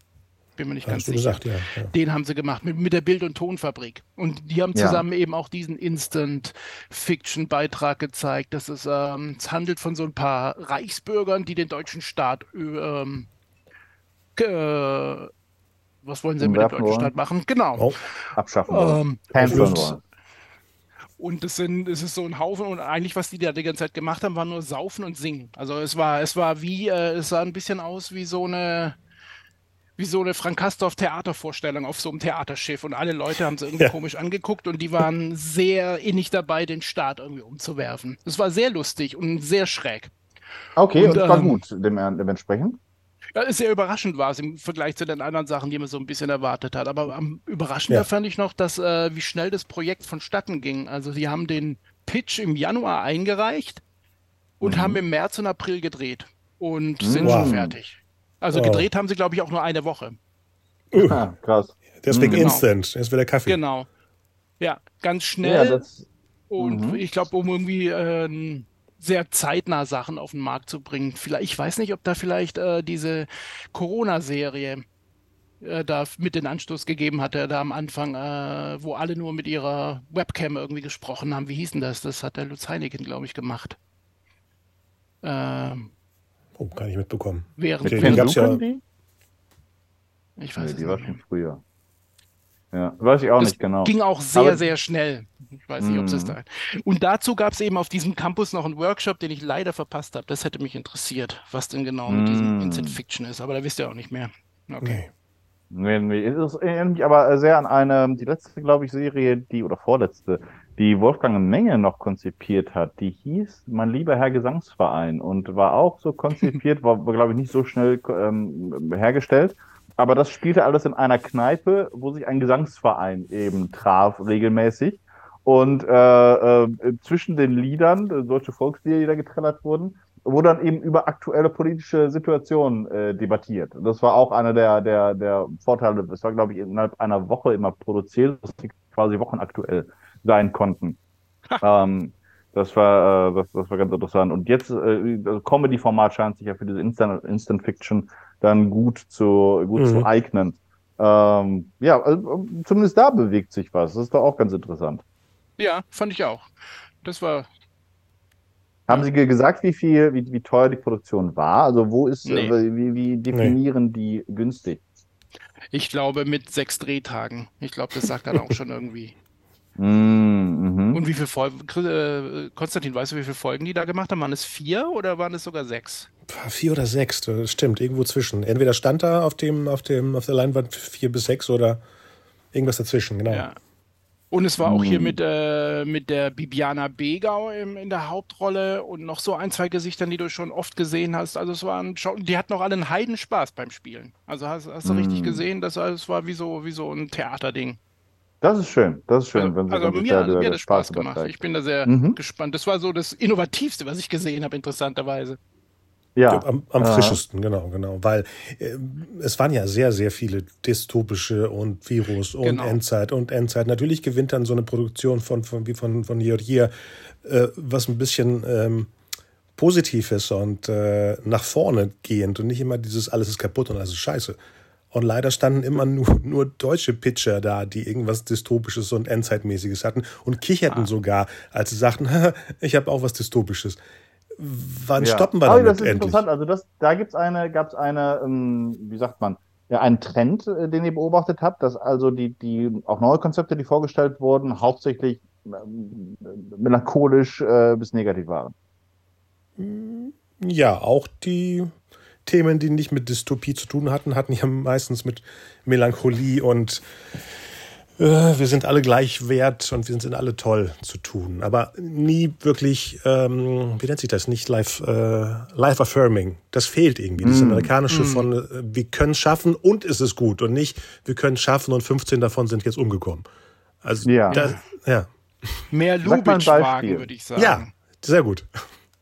bin mir nicht Hast ganz sicher. Gesagt, ja, ja. Den haben sie gemacht mit, mit der Bild- und Tonfabrik. Und die haben zusammen ja. eben auch diesen Instant-Fiction-Beitrag gezeigt. Dass es, ähm, es handelt von so ein paar Reichsbürgern, die den deutschen Staat ähm, äh, was wollen sie mit dem deutschen wollen. Staat machen? Genau. Oh. Abschaffen. Ähm, und, und es, sind, es ist so ein Haufen und eigentlich, was die da die ganze Zeit gemacht haben, war nur Saufen und Singen. Also es war, es war wie, äh, es sah ein bisschen aus wie so eine, wie so eine Frank Kastorf Theatervorstellung auf so einem Theaterschiff und alle Leute haben sie irgendwie ja. komisch angeguckt und die waren sehr innig dabei, den Start irgendwie umzuwerfen. Es war sehr lustig und sehr schräg. Okay, und, und das war ähm, gut dem, dementsprechend. Ja, sehr überraschend war es im Vergleich zu den anderen Sachen, die man so ein bisschen erwartet hat. Aber am überraschender ja. fand ich noch, dass äh, wie schnell das Projekt vonstatten ging. Also sie haben den Pitch im Januar eingereicht und mhm. haben im März und April gedreht und sind wow. schon fertig. Also oh. gedreht haben sie, glaube ich, auch nur eine Woche. Uh. Ah, krass. Deswegen genau. Instant. Jetzt wieder Kaffee. Genau. Ja, ganz schnell. Ja, und mhm. ich glaube, um irgendwie äh, sehr zeitnah Sachen auf den Markt zu bringen. Vielleicht, ich weiß nicht, ob da vielleicht äh, diese Corona-Serie äh, da mit den Anstoß gegeben hatte, da am Anfang, äh, wo alle nur mit ihrer Webcam irgendwie gesprochen haben. Wie hieß denn das? Das hat der Lutz Heineken, glaube ich, gemacht. Ähm, Oh, gar nicht mitbekommen. Während den, den gab's ja. Die? Ich weiß nee, es die war schon früher. Ja, weiß ich auch Das nicht genau. Ging auch sehr, Aber- sehr schnell. Ich weiß nicht, ob es Mhm. da. Und dazu gab es eben auf diesem Campus noch einen Workshop, den ich leider verpasst habe. Das hätte mich interessiert, was denn genau mit diesem Mhm. Instant Fiction ist. Aber da wisst ihr auch nicht mehr. Okay. Nee. Nee, nee, es ist irgendwie aber sehr an eine, die letzte, glaube ich, Serie, die, oder vorletzte, die Wolfgang Menge noch konzipiert hat, die hieß Mein lieber Herr Gesangsverein und war auch so konzipiert, war, glaube ich, nicht so schnell ähm, hergestellt. Aber das spielte alles in einer Kneipe, wo sich ein Gesangsverein eben traf, regelmäßig. Und äh, äh, zwischen den Liedern, äh, deutsche Volkslieder, die da getrellert wurden, wurde dann eben über aktuelle politische Situationen äh, debattiert. Das war auch einer der, der, der Vorteile. Das war, glaube ich, innerhalb einer Woche immer produziert, quasi wochenaktuell sein konnten. ähm, das war, äh, das, das war ganz interessant. Und jetzt, äh, das Comedy-Format scheint sich ja für diese Instant, Instant Fiction dann gut zu, gut Mhm. zu eignen. Ähm, ja, also, zumindest da bewegt sich was. Das ist doch auch ganz interessant. Ja, fand ich auch. Das war. Haben Sie ge- gesagt, wie viel, wie, wie teuer die Produktion war? Also wo ist, Nee. äh, wie, wie definieren die günstig? Ich glaube, mit sechs Drehtagen. Ich glaube, das sagt dann auch schon irgendwie. Mm, mhm. Und wie viele Folgen, äh, Konstantin, weißt du, wie viele Folgen die da gemacht haben? Waren es vier oder waren es sogar sechs? Vier oder sechs, das stimmt, irgendwo zwischen. Entweder stand da auf dem, auf dem, auf der Leinwand vier bis sechs oder irgendwas dazwischen, genau. Ja. Und es war auch hier Hm. mit, äh, mit der Bibiana Begau im, in der Hauptrolle und noch so ein, zwei Gesichtern, die du schon oft gesehen hast. Also es waren schon, die hatten auch alle einen Heidenspaß beim Spielen. Also hast, hast du richtig Hm. gesehen, das, es war wie so, wie so ein Theaterding. Das ist schön, das ist schön, Also, wenn Sie also mir, da mir hat das Spaß Spaß gemacht. Ich bin da sehr Mhm. gespannt. Das war so das Innovativste, was ich gesehen habe, interessanterweise. Ja, Am, am Aha. frischesten, genau, genau. Weil äh, es waren ja sehr, sehr viele dystopische und Virus und Genau. Endzeit und Endzeit. Natürlich gewinnt dann so eine Produktion von, von wie von, von Year, äh, was ein bisschen ähm, positiv ist und äh, nach vorne gehend und nicht immer dieses alles ist kaputt und alles ist scheiße. Und leider standen immer nur, nur deutsche Pitcher da, die irgendwas Dystopisches und Endzeitmäßiges hatten und kicherten sogar, als sie sagten, ich habe auch was Dystopisches. Wann Ja. stoppen wir damit das ist endlich? interessant. Also das, da gibt's eine, gab's eine, ähm, wie sagt man, ja, einen Trend, äh, den ihr beobachtet habt, dass also die, die auch neue Konzepte, die vorgestellt wurden, hauptsächlich ähm, melancholisch äh, bis negativ waren. Ja, auch die Themen, die nicht mit Dystopie zu tun hatten, hatten ja meistens mit Melancholie und äh, wir sind alle gleich wert und wir sind alle toll zu tun. Aber nie wirklich, ähm, wie nennt sich das, nicht life, äh, life affirming. Das fehlt irgendwie. Das amerikanische von, äh, wir können schaffen und es ist gut und nicht, wir können schaffen und 15 davon sind jetzt umgekommen. Also, Ja. das, ja. Mehr Lubitsch-Wagen, würde ich sagen. Ja, sehr gut.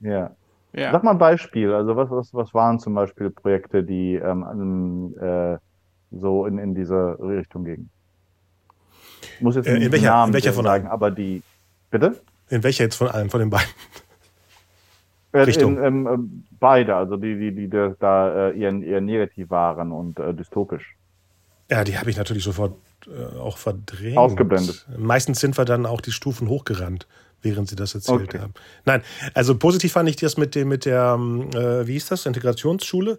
Ja. Ja. Sag mal ein Beispiel. Also was, was, was waren zum Beispiel Projekte, die ähm, äh, so in, in diese Richtung gingen? Muss jetzt Äh, in welcher- Namen in welcher von sagen, allen? aber die. Bitte? In welcher jetzt von allen, von den beiden? Äh, Richtung. In, ähm, ähm, beide, also die, die, die da- äh, eher, eher negativ waren und äh, dystopisch. Ja, die habe ich natürlich sofort äh, auch verdrängt. Ausgeblendet. Meistens sind wir dann auch die Stufen hochgerannt, während sie das erzählt Okay. haben. Nein, also positiv fand ich das mit dem, mit der, ähm, äh, wie hieß das, Integrationsschule?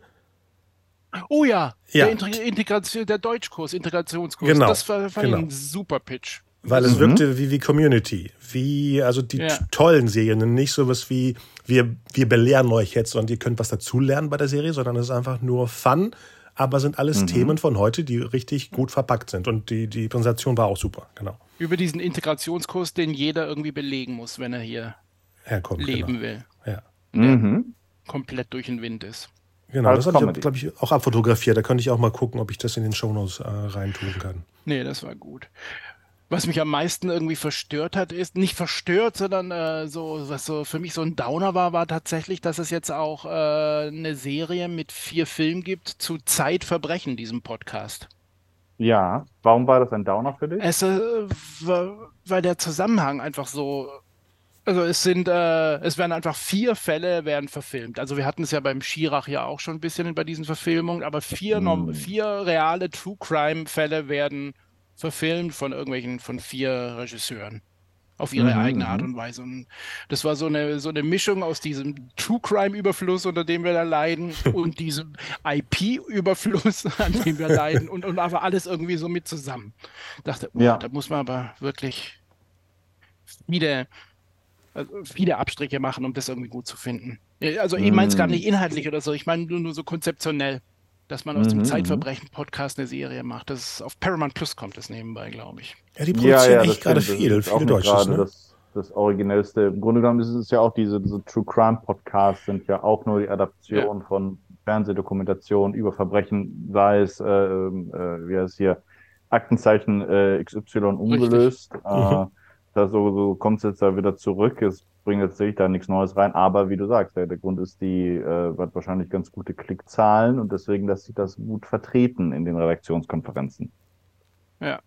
Oh ja, Ja. Der, Integ- Integration, der Deutschkurs, Integrationskurs. Genau, Das war, fand genau. ich ein super Pitch. Weil es wirkte wie, wie Community, wie, also die Ja. tollen Serien, und nicht sowas wie, wir, wir belehren euch jetzt und ihr könnt was dazulernen bei der Serie, sondern es ist einfach nur Fun, aber sind alles Themen von heute, die richtig gut verpackt sind. Und die, die Präsentation war auch super, genau. Über diesen Integrationskurs, den jeder irgendwie belegen muss, wenn er hier Herkommt. leben Genau. will. Ja. Mhm. Komplett durch den Wind ist. Genau, das habe ich, glaube ich, auch abfotografiert. Da könnte ich auch mal gucken, ob ich das in den Shownotes äh, reintun kann. Nee, das war gut. Was mich am meisten irgendwie verstört hat, ist, nicht verstört, sondern äh, so, was so für mich so ein Downer war, war tatsächlich, dass es jetzt auch äh, eine Serie mit vier Filmen gibt zu Zeitverbrechen, diesem Podcast. Ja, warum war das ein Downer für dich? Es, äh, weil der Zusammenhang einfach so. Also es sind, äh, es werden einfach vier Fälle werden verfilmt. Also wir hatten es ja beim Schirach ja auch schon ein bisschen bei diesen Verfilmungen, aber vier, norm- Hm. vier reale True Crime Fälle werden verfilmt von irgendwelchen, von vier Regisseuren. Auf ihre mhm, eigene Art mhm. und Weise. Und das war so eine, so eine Mischung aus diesem True Crime-Überfluss, unter dem wir da leiden, und diesem IP-Überfluss, an dem wir leiden, und, und aber alles irgendwie so mit zusammen. Ich dachte, oh, ja. da muss man aber wirklich viele, also viele Abstriche machen, um das irgendwie gut zu finden. Also ich meine es gar mhm. nicht inhaltlich oder so, ich meine nur, nur so konzeptionell dass man aus mhm. dem mhm. Zeitverbrechen-Podcast eine Serie macht. Das ist auf Paramount Plus kommt es nebenbei, glaube ich. Ja, die produzieren ja, ja, echt gerade viel, viele Deutsches. Ne? Das, das Originellste. Im Grunde genommen ist es ja auch diese, diese True Crime Podcasts sind ja auch nur die Adaption ja. von Fernsehdokumentationen über Verbrechen, sei es, äh, äh, wie heißt hier, Aktenzeichen äh, XY ungelöst. Äh, mhm. da so, so kommt es jetzt da wieder zurück. Es bringt jetzt da nichts Neues rein, aber wie du sagst, der, der Grund ist, die äh, hat wahrscheinlich ganz gute Klickzahlen und deswegen lässt sich das gut vertreten in den Redaktionskonferenzen. Ja.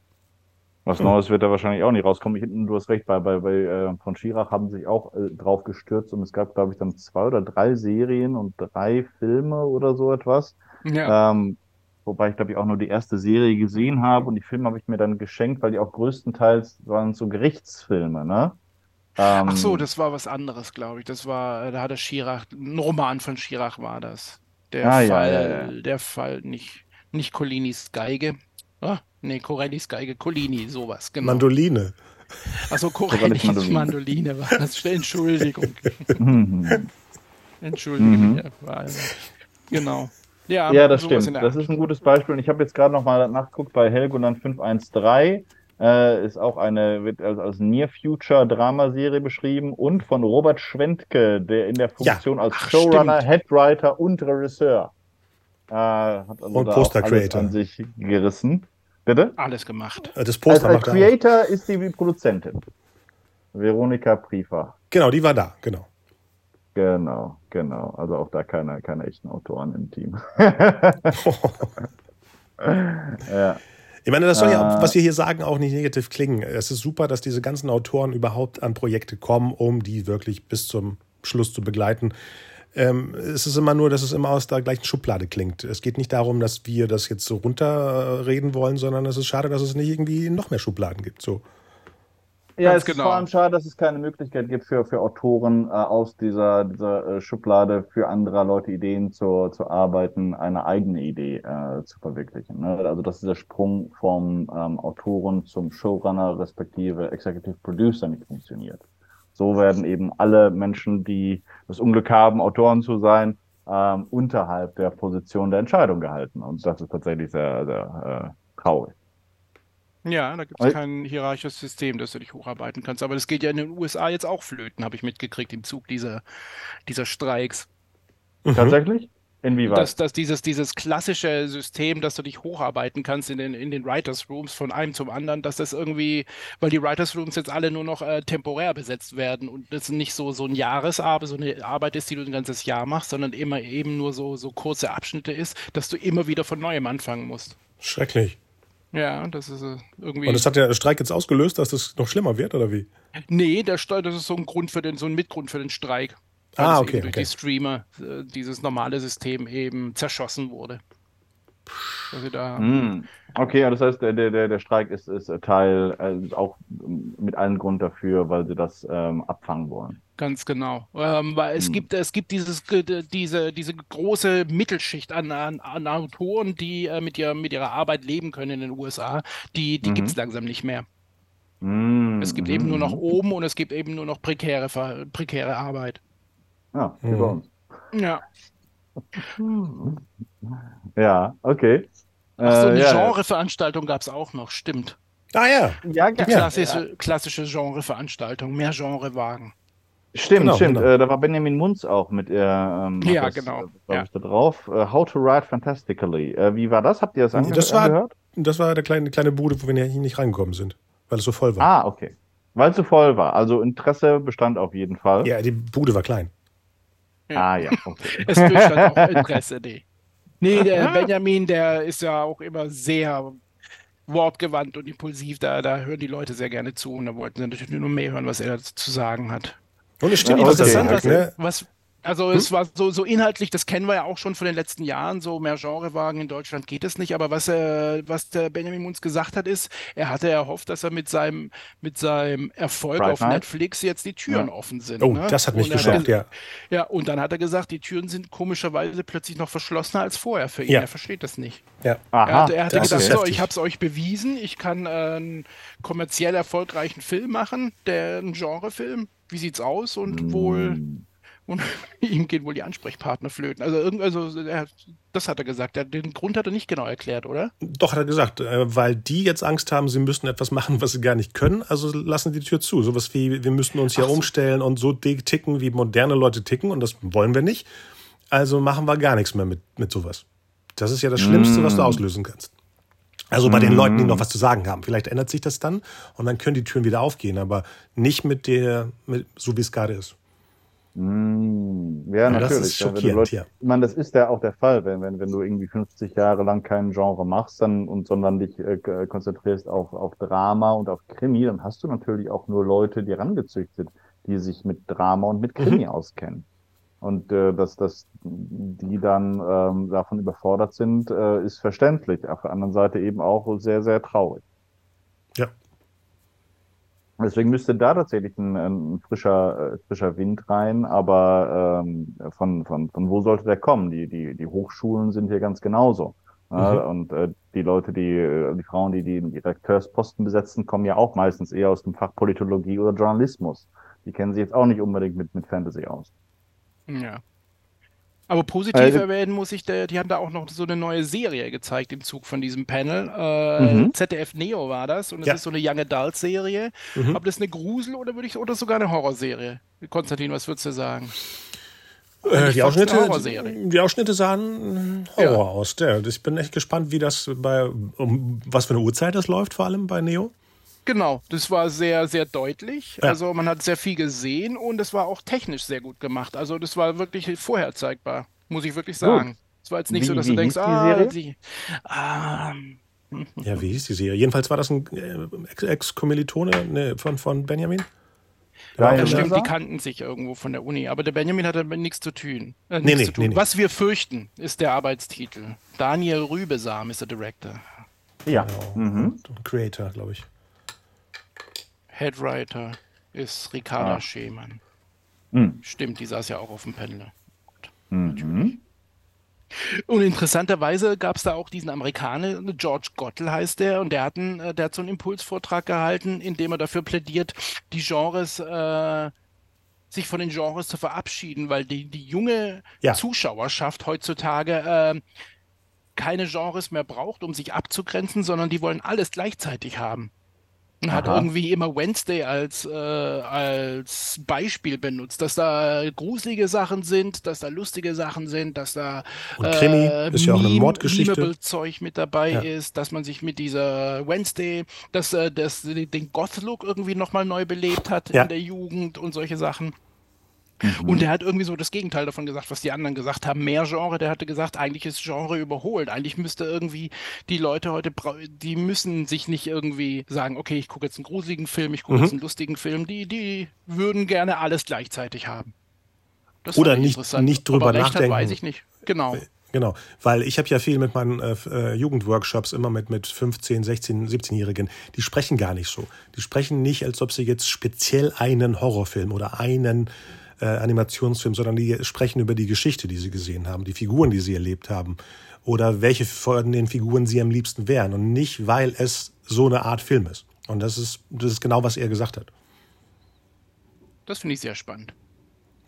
Was hm. Neues wird da wahrscheinlich auch nicht rauskommen. Ich, du hast recht, bei, bei, bei äh, von Schirach haben sich auch äh, drauf gestürzt und es gab, glaube ich, dann zwei oder drei Serien und drei Filme oder so etwas. Ja. Ähm, wobei ich, glaube ich, auch nur die erste Serie gesehen habe und die Filme habe ich mir dann geschenkt, weil die auch größtenteils waren so Gerichtsfilme, ne? Ähm, Ach so, das war was anderes, glaube ich. Das war, da hatte Schirach, ein Roman von Schirach war das. Der ah, Fall, ja, ja, ja. der Fall, nicht, nicht Colinis Geige. Ah, nee, Corellis Geige, Colini, sowas, genau. Mandoline. Achso, Corellis Mandoline. Mandoline war das. Entschuldigung. Entschuldigung. Mhm. Ja, genau. Ja, ja das stimmt. Das ist ein gutes Beispiel. Und ich habe jetzt gerade nochmal nachgeguckt bei Helgoland 513 äh, ist auch eine, wird als, als Near Future Dramaserie beschrieben und von Robert Schwentke, der in der Funktion ja. als Ach, Showrunner, stimmt. Headwriter und Regisseur äh, hat also und Poster Creator an sich gerissen. Bitte? Alles gemacht. Äh, das Poster als, als Creator ist die Produzentin. Veronika Priefer. Genau, die war da, genau. Genau, genau. Also auch da keine, keine echten Autoren im Team. ja. Ich meine, das soll ja, äh, was wir hier sagen, auch nicht negativ klingen. Es ist super, dass diese ganzen Autoren überhaupt an Projekte kommen, um die wirklich bis zum Schluss zu begleiten. Ähm, es ist immer nur, dass es immer aus der gleichen Schublade klingt. Es geht nicht darum, dass wir das jetzt so runterreden wollen, sondern es ist schade, dass es nicht irgendwie noch mehr Schubladen gibt. So. Ja, es genau. ist vor allem schade, dass es keine Möglichkeit gibt für, für Autoren äh, aus dieser, dieser äh, Schublade für andere Leute Ideen zu, zu arbeiten, eine eigene Idee äh, zu verwirklichen. Ne? Also dass dieser Sprung vom ähm, Autoren zum Showrunner respektive Executive Producer nicht funktioniert. So werden eben alle Menschen, die das Unglück haben, Autoren zu sein, ähm, unterhalb der Position der Entscheidung gehalten. Und das ist tatsächlich sehr, sehr äh, traurig. Ja, da gibt es kein hierarchisches System, dass du dich hocharbeiten kannst. Aber das geht ja in den USA jetzt auch flöten, habe ich mitgekriegt, im Zug dieser, dieser Streiks. Mhm. Tatsächlich? Inwieweit? Dass, dass dieses, dieses klassische System, dass du dich hocharbeiten kannst in den, in den Writers Rooms von einem zum anderen, dass das irgendwie, weil die Writers Rooms jetzt alle nur noch äh, temporär besetzt werden und das nicht so, so ein Jahresarbeit, so eine Arbeit ist, die du ein ganzes Jahr machst, sondern immer eben nur so, so kurze Abschnitte ist, dass du immer wieder von neuem anfangen musst. Schrecklich. Ja, das ist äh, irgendwie. Und das hat der Streik jetzt ausgelöst, dass das noch schlimmer wird, oder wie? Nee, der Streik, das ist so ein Grund für den, so ein Mitgrund für den Streik. Ah, okay. Durch okay. die Streamer äh, dieses normale System eben zerschossen wurde. Also da, mm. Okay, das heißt, der, der, der Streik ist, ist Teil, also auch mit allen Grund dafür, weil sie das ähm, abfangen wollen. Ganz genau. Ähm, weil es hm. gibt, es gibt dieses, diese, diese große Mittelschicht an, an, an Autoren, die äh, mit, ihr, mit ihrer Arbeit leben können in den USA, die, die mhm. gibt es langsam nicht mehr. Mhm. Es gibt eben nur noch mhm. oben und es gibt eben nur noch prekäre, prekäre Arbeit. Ja, wie bei uns. Ja. Ja, okay. Ach so, eine äh, ja, Genreveranstaltung gab es auch noch, stimmt. Ah ja. ja klassische, ja. klassische Genreveranstaltung, mehr Genrewagen. Stimmt, genau, stimmt. Genau. Äh, da war Benjamin Munz auch mit ihr. Ähm, ja, das, genau. Äh, ja. Ich, da drauf. Uh, How to Write Fantastically. Uh, wie war das? Habt ihr das, ange das war, angehört? Das war der kleine, kleine Bude, wo wir nicht reingekommen sind, weil es so voll war. Ah, okay. Weil es so voll war. Also Interesse bestand auf jeden Fall. Ja, die Bude war klein. Ja. Ah, ja. Okay. es bestand auch Interesse, nee. Nee, der Benjamin, der ist ja auch immer sehr wortgewandt und impulsiv. Da, da hören die Leute sehr gerne zu und da wollten sie natürlich nur mehr hören, was er zu sagen hat. Und es stimmt, ja, interessant, was, ne? was, Also hm? es war so, so inhaltlich, das kennen wir ja auch schon von den letzten Jahren, so mehr Genrewagen in Deutschland geht es nicht. Aber was er, was der Benjamin Munz gesagt hat, ist, er hatte erhofft, dass er mit seinem, mit seinem Erfolg Bright auf Night. Netflix jetzt die Türen ja. offen sind. Oh, ne? das hat mich geschockt, ja. Ja, und dann hat er gesagt, die Türen sind komischerweise plötzlich noch verschlossener als vorher für ihn. Ja. Er versteht das nicht. Ja. Aha, er hatte, er hatte gedacht, so, ich habe es euch bewiesen, ich kann äh, einen kommerziell erfolgreichen Film machen, der ein Genrefilm. Wie sieht's aus? Und wohl und ihm gehen wohl die Ansprechpartner flöten. Also, irgend, also er, das hat er gesagt. Er, den Grund hat er nicht genau erklärt, oder? Doch, hat er gesagt. Äh, weil die jetzt Angst haben, sie müssten etwas machen, was sie gar nicht können. Also lassen die Tür zu. Sowas wie, wir müssten uns ja so. umstellen und so ticken, wie moderne Leute ticken. Und das wollen wir nicht. Also machen wir gar nichts mehr mit, mit sowas. Das ist ja das Schlimmste, mm. was du mm. auslösen kannst. Also bei den Leuten, die noch mm. was zu sagen haben. Vielleicht ändert sich das dann und dann können die Türen wieder aufgehen, aber nicht mit der, mit, so wie es gerade ist. Mm, ja, natürlich. Das ist schockierend, Leute, ja. Ich meine, das ist ja auch der Fall, wenn, wenn, wenn du irgendwie 50 Jahre lang kein Genre machst dann, und sondern dich äh, konzentrierst auf, auf Drama und auf Krimi, dann hast du natürlich auch nur Leute, die rangezüchtet, die sich mit Drama und mit Krimi mhm. auskennen. Und äh, dass, dass die dann ähm, davon überfordert sind, äh, ist verständlich. Auf der anderen Seite eben auch sehr, sehr traurig. Ja. Deswegen müsste da tatsächlich ein, ein frischer, äh, frischer Wind rein, aber ähm, von, von, von wo sollte der kommen? Die, die, die Hochschulen sind hier ganz genauso. Mhm. Äh, und äh, die Leute, die, äh, die Frauen, die die Redakteursposten besetzen, kommen ja auch meistens eher aus dem Fach Politologie oder Journalismus. Die kennen sich jetzt auch nicht unbedingt mit, mit Fantasy aus. Ja. Aber positiv also, erwähnen muss ich, die haben da auch noch so eine neue Serie gezeigt im Zug von diesem Panel. Äh, mhm. ZDF Neo war das und es ja. ist so eine Young Adult Serie. Mhm. Ob das eine Grusel oder würde ich oder sogar eine Horrorserie? Konstantin, was würdest du sagen? Äh, die, Ausschnitte, die Ausschnitte sahen Horror ja. aus. Ja, ich bin echt gespannt, wie das bei, um was für eine Uhrzeit das läuft, vor allem bei Neo. Genau, das war sehr, sehr deutlich. Ja. Also man hat sehr viel gesehen und es war auch technisch sehr gut gemacht. Also das war wirklich vorherzeigbar, muss ich wirklich sagen. Es war jetzt nicht wie, so, dass du denkst, ah, die, ah, ja, wie hieß die Serie? Jedenfalls war das ein äh, Ex-Kommilitone ne, von, von Benjamin. Ja, ja stimmt, die kannten sich irgendwo von der Uni, aber der Benjamin hat damit nichts zu tun. Äh, nee, nee, zu tun. Nee, Was wir fürchten, ist der Arbeitstitel. Daniel Rübesam ist der Director. Ja. Genau. Mhm. Creator, glaube ich. Headwriter ist Ricarda ah. Schemann. Mhm. Stimmt, die saß ja auch auf dem Pendler. Mhm. Und interessanterweise gab es da auch diesen Amerikaner, George Gottel heißt der, und der hat, einen, äh, der hat so einen Impulsvortrag gehalten, in dem er dafür plädiert, die Genres, äh, sich von den Genres zu verabschieden, weil die, die junge ja. Zuschauerschaft heutzutage äh, keine Genres mehr braucht, um sich abzugrenzen, sondern die wollen alles gleichzeitig haben. Hat Aha. irgendwie immer Wednesday als, äh, als Beispiel benutzt, dass da gruselige Sachen sind, dass da lustige Sachen sind, dass da Und Krimi äh, ist ja auch eine Mordgeschichte. Zeug mit dabei ja. ist, dass man sich mit dieser Wednesday, dass äh, das den Goth-Look irgendwie nochmal neu belebt hat ja. in der Jugend und solche Sachen. Mhm. Und der hat irgendwie so das Gegenteil davon gesagt, was die anderen gesagt haben. Mehr Genre, der hatte gesagt, eigentlich ist Genre überholt. Eigentlich müsste irgendwie die Leute heute, die müssen sich nicht irgendwie sagen, okay, ich gucke jetzt einen gruseligen Film, ich gucke mhm. jetzt einen lustigen Film. Die, die würden gerne alles gleichzeitig haben. Das Oder nicht, nicht drüber Aber nachdenken. Hat, weiß ich nicht. Genau. Genau, weil ich habe ja viel mit meinen äh, äh Jugendworkshops immer mit, mit 15, 16, 17-Jährigen. Die sprechen gar nicht so. Die sprechen nicht, als ob sie jetzt speziell einen Horrorfilm oder einen äh, Animationsfilm, sondern die sprechen über die Geschichte, die sie gesehen haben, die Figuren, die sie erlebt haben oder welche von den Figuren sie am liebsten wären und nicht, weil es so eine Art Film ist. Und das ist, das ist genau, was er gesagt hat. Das finde ich sehr spannend.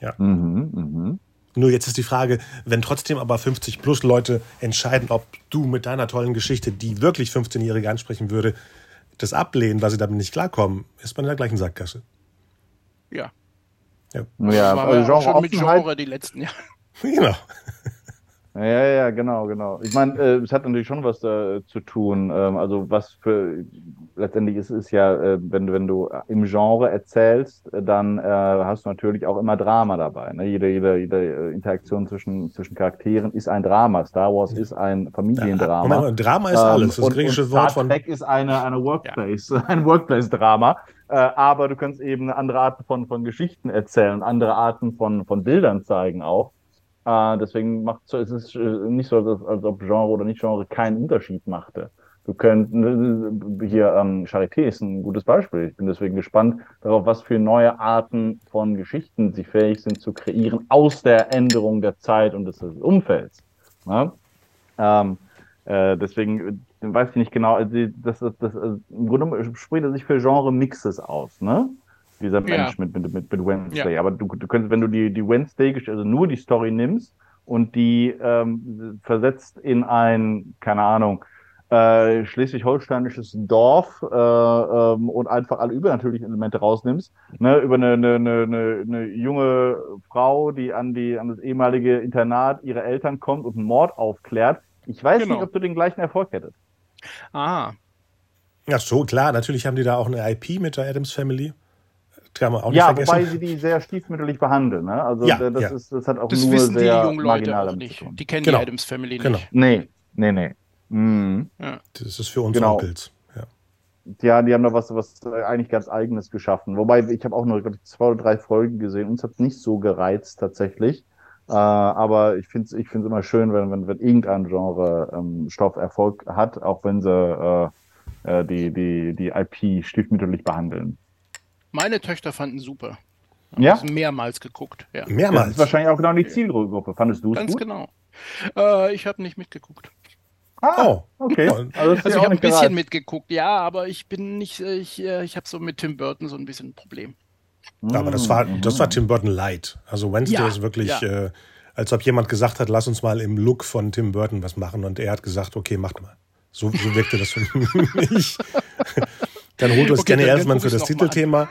Ja. Mhm, mh. Nur jetzt ist die Frage, wenn trotzdem aber 50 plus Leute entscheiden, ob du mit deiner tollen Geschichte, die wirklich 15-Jährige ansprechen würde, das ablehnen, weil sie damit nicht klarkommen, ist man in der gleichen Sackgasse. Ja, ja, ja war also Genre schon mit Genre die letzten Jahre. Genau. Ja, ja, genau, genau. Ich meine, äh, es hat natürlich schon was da zu tun. Ähm, also was für letztendlich ist es ja, äh, wenn, wenn du im Genre erzählst, dann äh, hast du natürlich auch immer Drama dabei. Ne? Jede, jede, jede Interaktion zwischen, zwischen Charakteren ist ein Drama. Star Wars ist ein Familiendrama. Ja, Drama ist alles. Das ähm, griechische und, und Wort von. Trek ist eine, eine Workplace, ja. ein Workplace-Drama. Äh, aber du kannst eben andere Arten von, von Geschichten erzählen, andere Arten von, von Bildern zeigen auch. Äh, deswegen macht es ist äh, nicht so, als, als ob Genre oder nicht Genre keinen Unterschied machte. Du könnt hier ähm, Charité ist ein gutes Beispiel. Ich bin deswegen gespannt darauf, was für neue Arten von Geschichten sie fähig sind zu kreieren aus der Änderung der Zeit und des, Umfelds. Ne? Ähm, äh, deswegen äh, weiß ich nicht genau, also das, das, das, also im Grunde spricht er sich für Genre-Mixes aus, ne? Dieser Mensch ja. mit, mit, mit, mit Wednesday. Ja. Aber du, du könntest, wenn du die, die Wednesday, also nur die Story nimmst und die ähm, versetzt in ein, keine Ahnung, äh, schleswig-holsteinisches Dorf äh, ähm, und einfach alle übernatürlichen Elemente rausnimmst, ne, über eine, eine, eine, eine junge Frau, die an, die an das ehemalige Internat ihrer Eltern kommt und einen Mord aufklärt. Ich weiß genau. nicht, ob du den gleichen Erfolg hättest. Ah. Ja, so, klar. Natürlich haben die da auch eine IP mit der Adams Family. Kann man auch nicht ja, vergessen. wobei sie die sehr stiefmütterlich behandeln. Ne? Also ja, das, ja. Ist, das hat auch das nur wissen sehr die jungen Leute auch nicht. Die kennen genau. die Adams Family genau. nicht. Nee, nee, nee. Mhm. Ja. Das ist für uns genau. Onkels. Ja. die haben da was, was eigentlich ganz Eigenes geschaffen. Wobei, ich habe auch nur ich, zwei oder drei Folgen gesehen. Uns hat es nicht so gereizt tatsächlich. Äh, aber ich finde es ich find's immer schön, wenn, wenn, wenn irgendein Genre ähm, Stoff Erfolg hat, auch wenn sie äh, äh, die, die, die IP stiefmütterlich behandeln. Meine Töchter fanden super. Ja? mehrmals geguckt. Ja. Mehrmals. Das ist wahrscheinlich auch genau die Zielgruppe. Fandest du es Ganz gut? genau. Äh, ich habe nicht mitgeguckt. Ah, oh, okay. Also, also ich habe ein bisschen mitgeguckt, ja, aber ich bin nicht, äh, ich, äh, ich habe so mit Tim Burton so ein bisschen ein Problem. Aber das war, das war Tim Burton light. Also Wednesday ja, ist wirklich, ja. äh, als ob jemand gesagt hat, lass uns mal im Look von Tim Burton was machen und er hat gesagt, okay, macht mal. So, so wirkte das für mich. Dann holt uns okay, Danny Elfman für das Titelthema.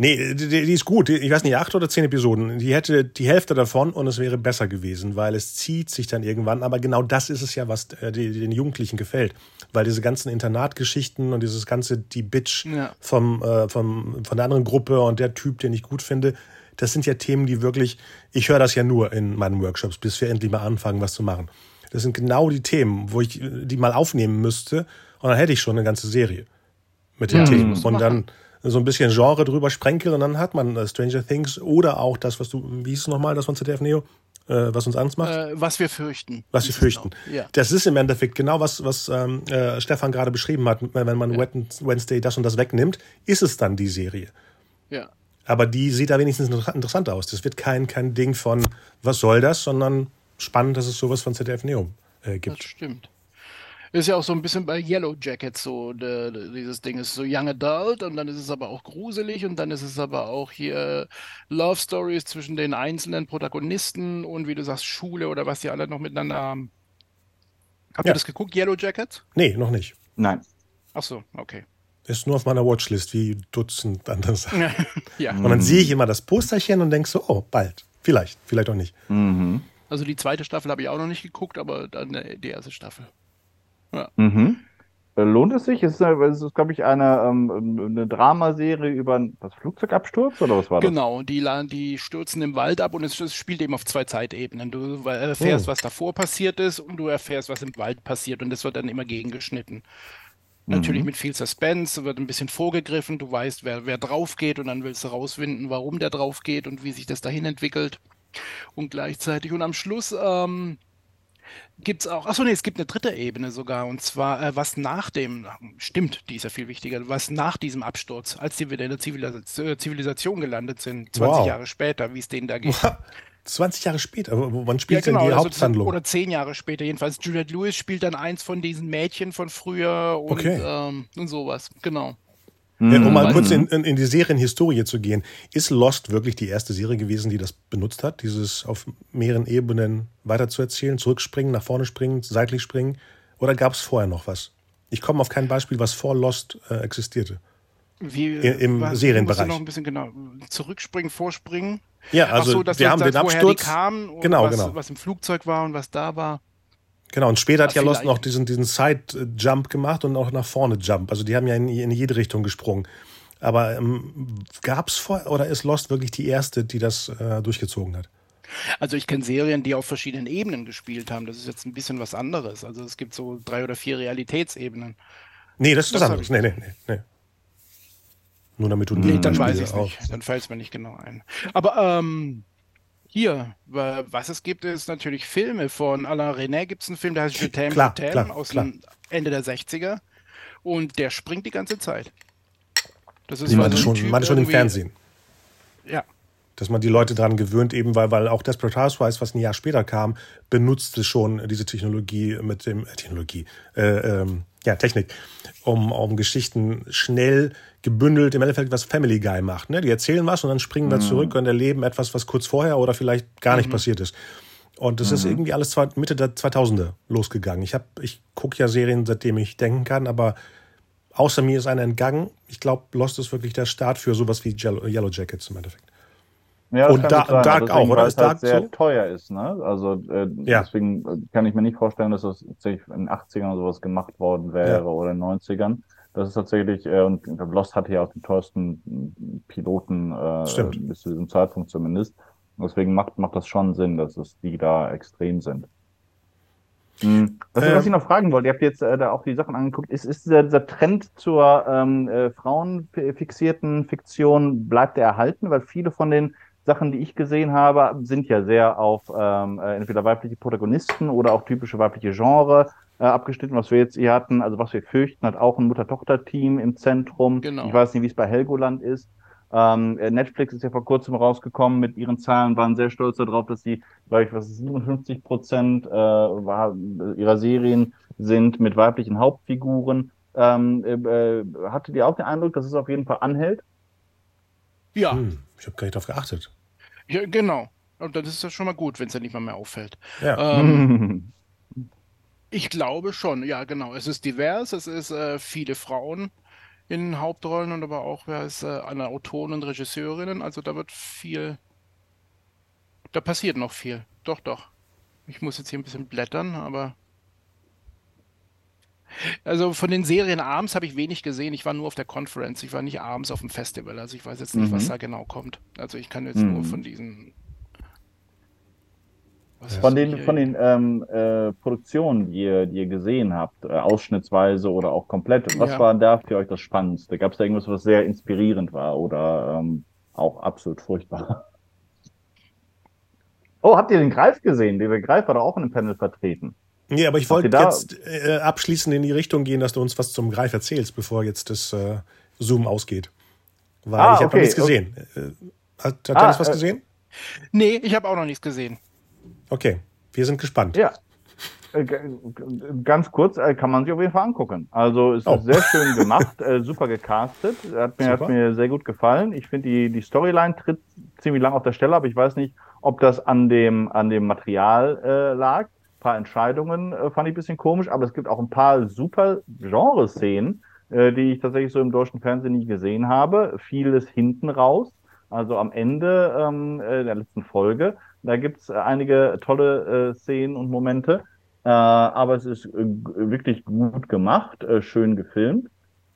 Nee, die, die, ist gut. Ich weiß nicht, acht oder zehn Episoden. Die hätte die Hälfte davon und es wäre besser gewesen, weil es zieht sich dann irgendwann. Aber genau das ist es ja, was äh, den Jugendlichen gefällt. Weil diese ganzen Internatgeschichten und dieses ganze, die Bitch ja. vom, äh, vom, von der anderen Gruppe und der Typ, den ich gut finde, das sind ja Themen, die wirklich, ich höre das ja nur in meinen Workshops, bis wir endlich mal anfangen, was zu machen. Das sind genau die Themen, wo ich die mal aufnehmen müsste und dann hätte ich schon eine ganze Serie mit den mhm. Themen. Und dann so ein bisschen Genre drüber sprenkel und dann hat man äh, Stranger Things oder auch das, was du, wie hieß es nochmal, das von ZDF Neo, äh, was uns Angst macht? Äh, was wir fürchten. Was wir fürchten. Genau. Ja. Das ist im Endeffekt genau was, was ähm, äh, Stefan gerade beschrieben hat. Wenn man ja. Wednesday das und das wegnimmt, ist es dann die Serie. Ja. Aber die sieht da wenigstens interessant aus. Das wird kein, kein Ding von, was soll das, sondern spannend, dass es sowas von ZDF Neo äh, gibt. Das stimmt. Ist ja auch so ein bisschen bei Yellow Jackets so, de, de, dieses Ding ist so Young Adult und dann ist es aber auch gruselig und dann ist es aber auch hier Love Stories zwischen den einzelnen Protagonisten und wie du sagst, Schule oder was die alle noch miteinander haben. Habt ja. ihr das geguckt, Yellow Jackets? Nee, noch nicht. Nein. Ach so, okay. Ist nur auf meiner Watchlist, wie Dutzend andere Sachen. ja. Und dann sehe ich immer das Posterchen und denke so, oh, bald. Vielleicht, vielleicht auch nicht. Mhm. Also die zweite Staffel habe ich auch noch nicht geguckt, aber dann äh, die erste Staffel. Ja. Mhm. Äh, lohnt es sich? Es ist, es ist glaube ich, eine, ähm, eine Dramaserie über einen Flugzeugabsturz oder was war das? Genau, die, die stürzen im Wald ab und es, es spielt eben auf zwei Zeitebenen. Du erfährst, oh. was davor passiert ist und du erfährst, was im Wald passiert und das wird dann immer gegengeschnitten. Natürlich mhm. mit viel Suspense, wird ein bisschen vorgegriffen, du weißt, wer, wer drauf geht und dann willst du rausfinden, warum der drauf geht und wie sich das dahin entwickelt. Und gleichzeitig und am Schluss ähm, gibt es auch, achso, nee, es gibt eine dritte Ebene sogar, und zwar, äh, was nach dem, stimmt, die ist ja viel wichtiger, was nach diesem Absturz, als die wieder in der Zivilis äh, Zivilisation gelandet sind, 20 wow. Jahre später, wie es denen da geht. 20 Jahre später, wann spielt ja, genau, denn die also Haupthandlung? Oder 10 Jahre später, jedenfalls. Juliette Lewis spielt dann eins von diesen Mädchen von früher und, okay. ähm, und sowas, genau. Ja, um mal kurz in, in, in, die Serienhistorie zu gehen. Ist Lost wirklich die erste Serie gewesen, die das benutzt hat, dieses auf mehreren Ebenen weiterzuerzählen, zurückspringen, nach vorne springen, seitlich springen? Oder gab es vorher noch was? Ich komme auf kein Beispiel, was vor Lost äh, existierte. Wie, Im was, Serienbereich. noch ein bisschen genau zurückspringen, vorspringen. Ja, also so, dass wir haben den Absturz. Die kamen genau, was, genau. was im Flugzeug war und was da war. Genau, und später hat ja Lost noch diesen, diesen Side-Jump gemacht und auch nach vorne Jump. Also die haben ja in, in jede Richtung gesprungen. Aber ähm, gab es vorher oder ist Lost wirklich die erste, die das äh, durchgezogen hat? Also ich kenne Serien, die auf verschiedenen Ebenen gespielt haben. Das ist jetzt ein bisschen was anderes. Also es gibt so drei oder vier Realitätsebenen. Nee, das ist was anderes. Nee, nee, nee, nee. Nur damit du Nee, dann weiß ich es nicht. Dann fällt es mir nicht genau ein. Aber ähm, hier, was es gibt, ist natürlich Filme. Von Alain René gibt es einen Film, der heißt Je t'aime, klar, klar, aus klar. dem Ende der 60er. Und der springt die ganze Zeit. Das ist meine schon, typ schon im Fernsehen. Ja. Dass man die Leute daran gewöhnt, eben weil, weil auch Desperate Housewives, was ein Jahr später kam, benutzte schon diese Technologie mit dem, äh, Technologie, äh, ähm, ja, Technik, um, um Geschichten schnell gebündelt, im Endeffekt was Family Guy macht. Ne? Die erzählen was und dann springen mhm. wir zurück und erleben etwas, was kurz vorher oder vielleicht gar nicht mhm. passiert ist. Und das mhm. ist irgendwie alles Mitte der 2000er losgegangen. Ich, hab, ich gucke ja Serien, seitdem ich denken kann, aber außer mir ist einer entgangen. Ich glaube, Lost ist wirklich der Start für sowas wie Yellow Jackets im Endeffekt. Ja, und da, Dark deswegen, auch, oder? Ist Dark halt sehr so? teuer ist, ne? Also äh, ja. deswegen kann ich mir nicht vorstellen, dass das tatsächlich in den 80ern oder sowas gemacht worden wäre ja. oder in den 90ern. Das ist tatsächlich, äh, und Lost hatte ja auch die teuersten Piloten äh, bis zu diesem Zeitpunkt zumindest. Deswegen macht, macht das schon Sinn, dass es die da extrem sind. Hm. Was, ähm, was ich noch fragen wollte, ihr habt jetzt äh, da auch die Sachen angeguckt, ist, ist dieser, dieser Trend zur ähm, äh, frauenfixierten Fiktion, bleibt der erhalten? Weil viele von den Sachen, die ich gesehen habe, sind ja sehr auf ähm, äh, entweder weibliche Protagonisten oder auch typische weibliche Genre äh, abgeschnitten, was wir jetzt hier hatten. Also was wir fürchten, hat auch ein Mutter-Tochter-Team im Zentrum. Genau. Ich weiß nicht, wie es bei Helgoland ist. Ähm, äh, Netflix ist ja vor kurzem rausgekommen mit ihren Zahlen, waren sehr stolz darauf, dass sie, glaube ich, was 57 Prozent äh, war, ihrer Serien sind mit weiblichen Hauptfiguren. Ähm, äh, äh hattet ihr auch den Eindruck, dass es auf jeden Fall anhält? Ja. Hm, ich habe gar nicht darauf geachtet. Ja, genau. Und das ist ja schon mal gut, wenn es ja nicht mal mehr auffällt. Ja. Ähm, ich glaube schon, ja, genau. Es ist divers, es ist äh, viele Frauen in Hauptrollen und aber auch wer ist äh, eine Autoren und Regisseurinnen. Also da wird viel, da passiert noch viel. Doch, doch. Ich muss jetzt hier ein bisschen blättern, aber also von den Serien abends habe ich wenig gesehen. Ich war nur auf der Conference. Ich war nicht abends auf dem Festival. Also ich weiß jetzt nicht, mhm. was da genau kommt. Also ich kann jetzt mhm. nur von diesen von den, von den ähm, äh, Produktionen, die ihr, die ihr gesehen habt, äh, ausschnittsweise oder auch komplett, was ja. war da für euch das Spannendste? Gab es da irgendwas, was sehr inspirierend war oder ähm, auch absolut furchtbar? Oh, habt ihr den Greif gesehen? Der Greif war da auch in einem Panel vertreten. Nee, aber ich wollte jetzt äh, abschließend in die Richtung gehen, dass du uns was zum Greif erzählst, bevor jetzt das äh, Zoom ausgeht. Weil ah, ich habe okay. noch nichts gesehen. Okay. Äh, hat, hat ah, Dennis was äh, gesehen? Nee, ich habe auch noch nichts gesehen. Okay, wir sind gespannt. Ja. Äh, ganz kurz, äh, kann man sich auf jeden Fall angucken. Also es oh. ist sehr schön gemacht, äh, super gecastet, hat mir, hat mir sehr gut gefallen. Ich finde die, die Storyline tritt ziemlich lang auf der Stelle, aber ich weiß nicht, ob das an dem, an dem Material äh, lag. Ein paar Entscheidungen äh, fand ich ein bisschen komisch, aber es gibt auch ein paar super Genre-Szenen, äh, die ich tatsächlich so im deutschen Fernsehen nie gesehen habe. Vieles hinten raus, also am Ende ähm, der letzten Folge da gibt es äh, einige tolle äh, Szenen und Momente. Äh, aber es ist äh, wirklich gut gemacht, äh, schön gefilmt.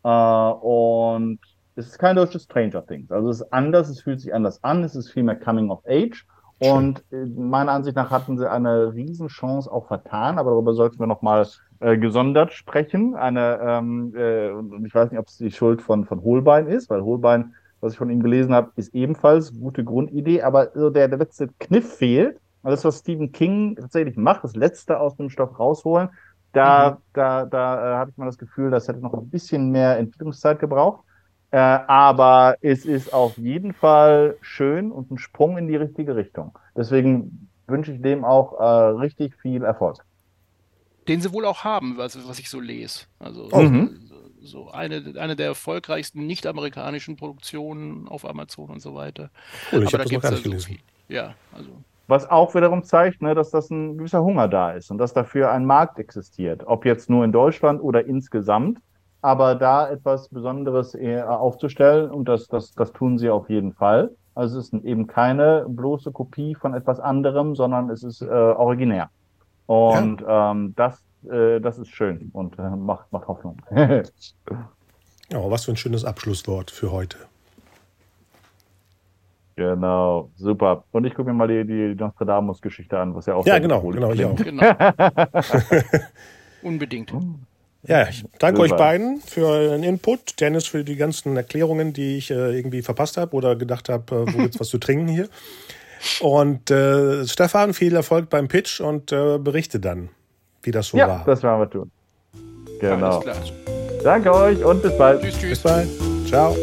Äh, und es ist kein deutsches Stranger Things. Also es ist anders, es fühlt sich anders an, es ist viel mehr Coming of Age. Und meiner Ansicht nach hatten sie eine Riesenchance auch vertan, aber darüber sollten wir nochmal äh, gesondert sprechen. Eine, ähm, äh, ich weiß nicht, ob es die Schuld von, von Holbein ist, weil Holbein was ich von ihm gelesen habe, ist ebenfalls gute Grundidee, aber so der, der letzte Kniff fehlt. Also das, was Stephen King tatsächlich macht, das Letzte aus dem Stoff rausholen, da, mhm. da, da äh, habe ich mal das Gefühl, das hätte noch ein bisschen mehr Entwicklungszeit gebraucht. Äh, aber es ist auf jeden Fall schön und ein Sprung in die richtige Richtung. Deswegen wünsche ich dem auch äh, richtig viel Erfolg. Den sie wohl auch haben, was, was ich so lese. Also mhm so eine, eine der erfolgreichsten nicht-amerikanischen Produktionen auf Amazon und so weiter. Cool, ich habe das noch gar nicht gelesen. So ja, also. Was auch wiederum zeigt, ne, dass das ein gewisser Hunger da ist und dass dafür ein Markt existiert. Ob jetzt nur in Deutschland oder insgesamt. Aber da etwas Besonderes aufzustellen, und das, das, das tun sie auf jeden Fall. Also es ist eben keine bloße Kopie von etwas anderem, sondern es ist äh, originär. Und ja. ähm, das, äh, das ist schön und äh, macht, macht Hoffnung. ja, was für ein schönes Abschlusswort für heute. Genau, super. Und ich gucke mir mal die, die Nostradamus-Geschichte an, was ja auch. Ja, genau, genau, ich auch. Genau. Unbedingt. Ja, ich danke super. euch beiden für den Input. Dennis für die ganzen Erklärungen, die ich äh, irgendwie verpasst habe oder gedacht habe, äh, wo gibt's was zu trinken hier. Und äh, Stefan, viel Erfolg beim Pitch und äh, berichte dann, wie das so ja, war. Ja, das werden wir tun. Genau. Danke euch und bis bald. Tschüss, tschüss. Bis bald. Ciao.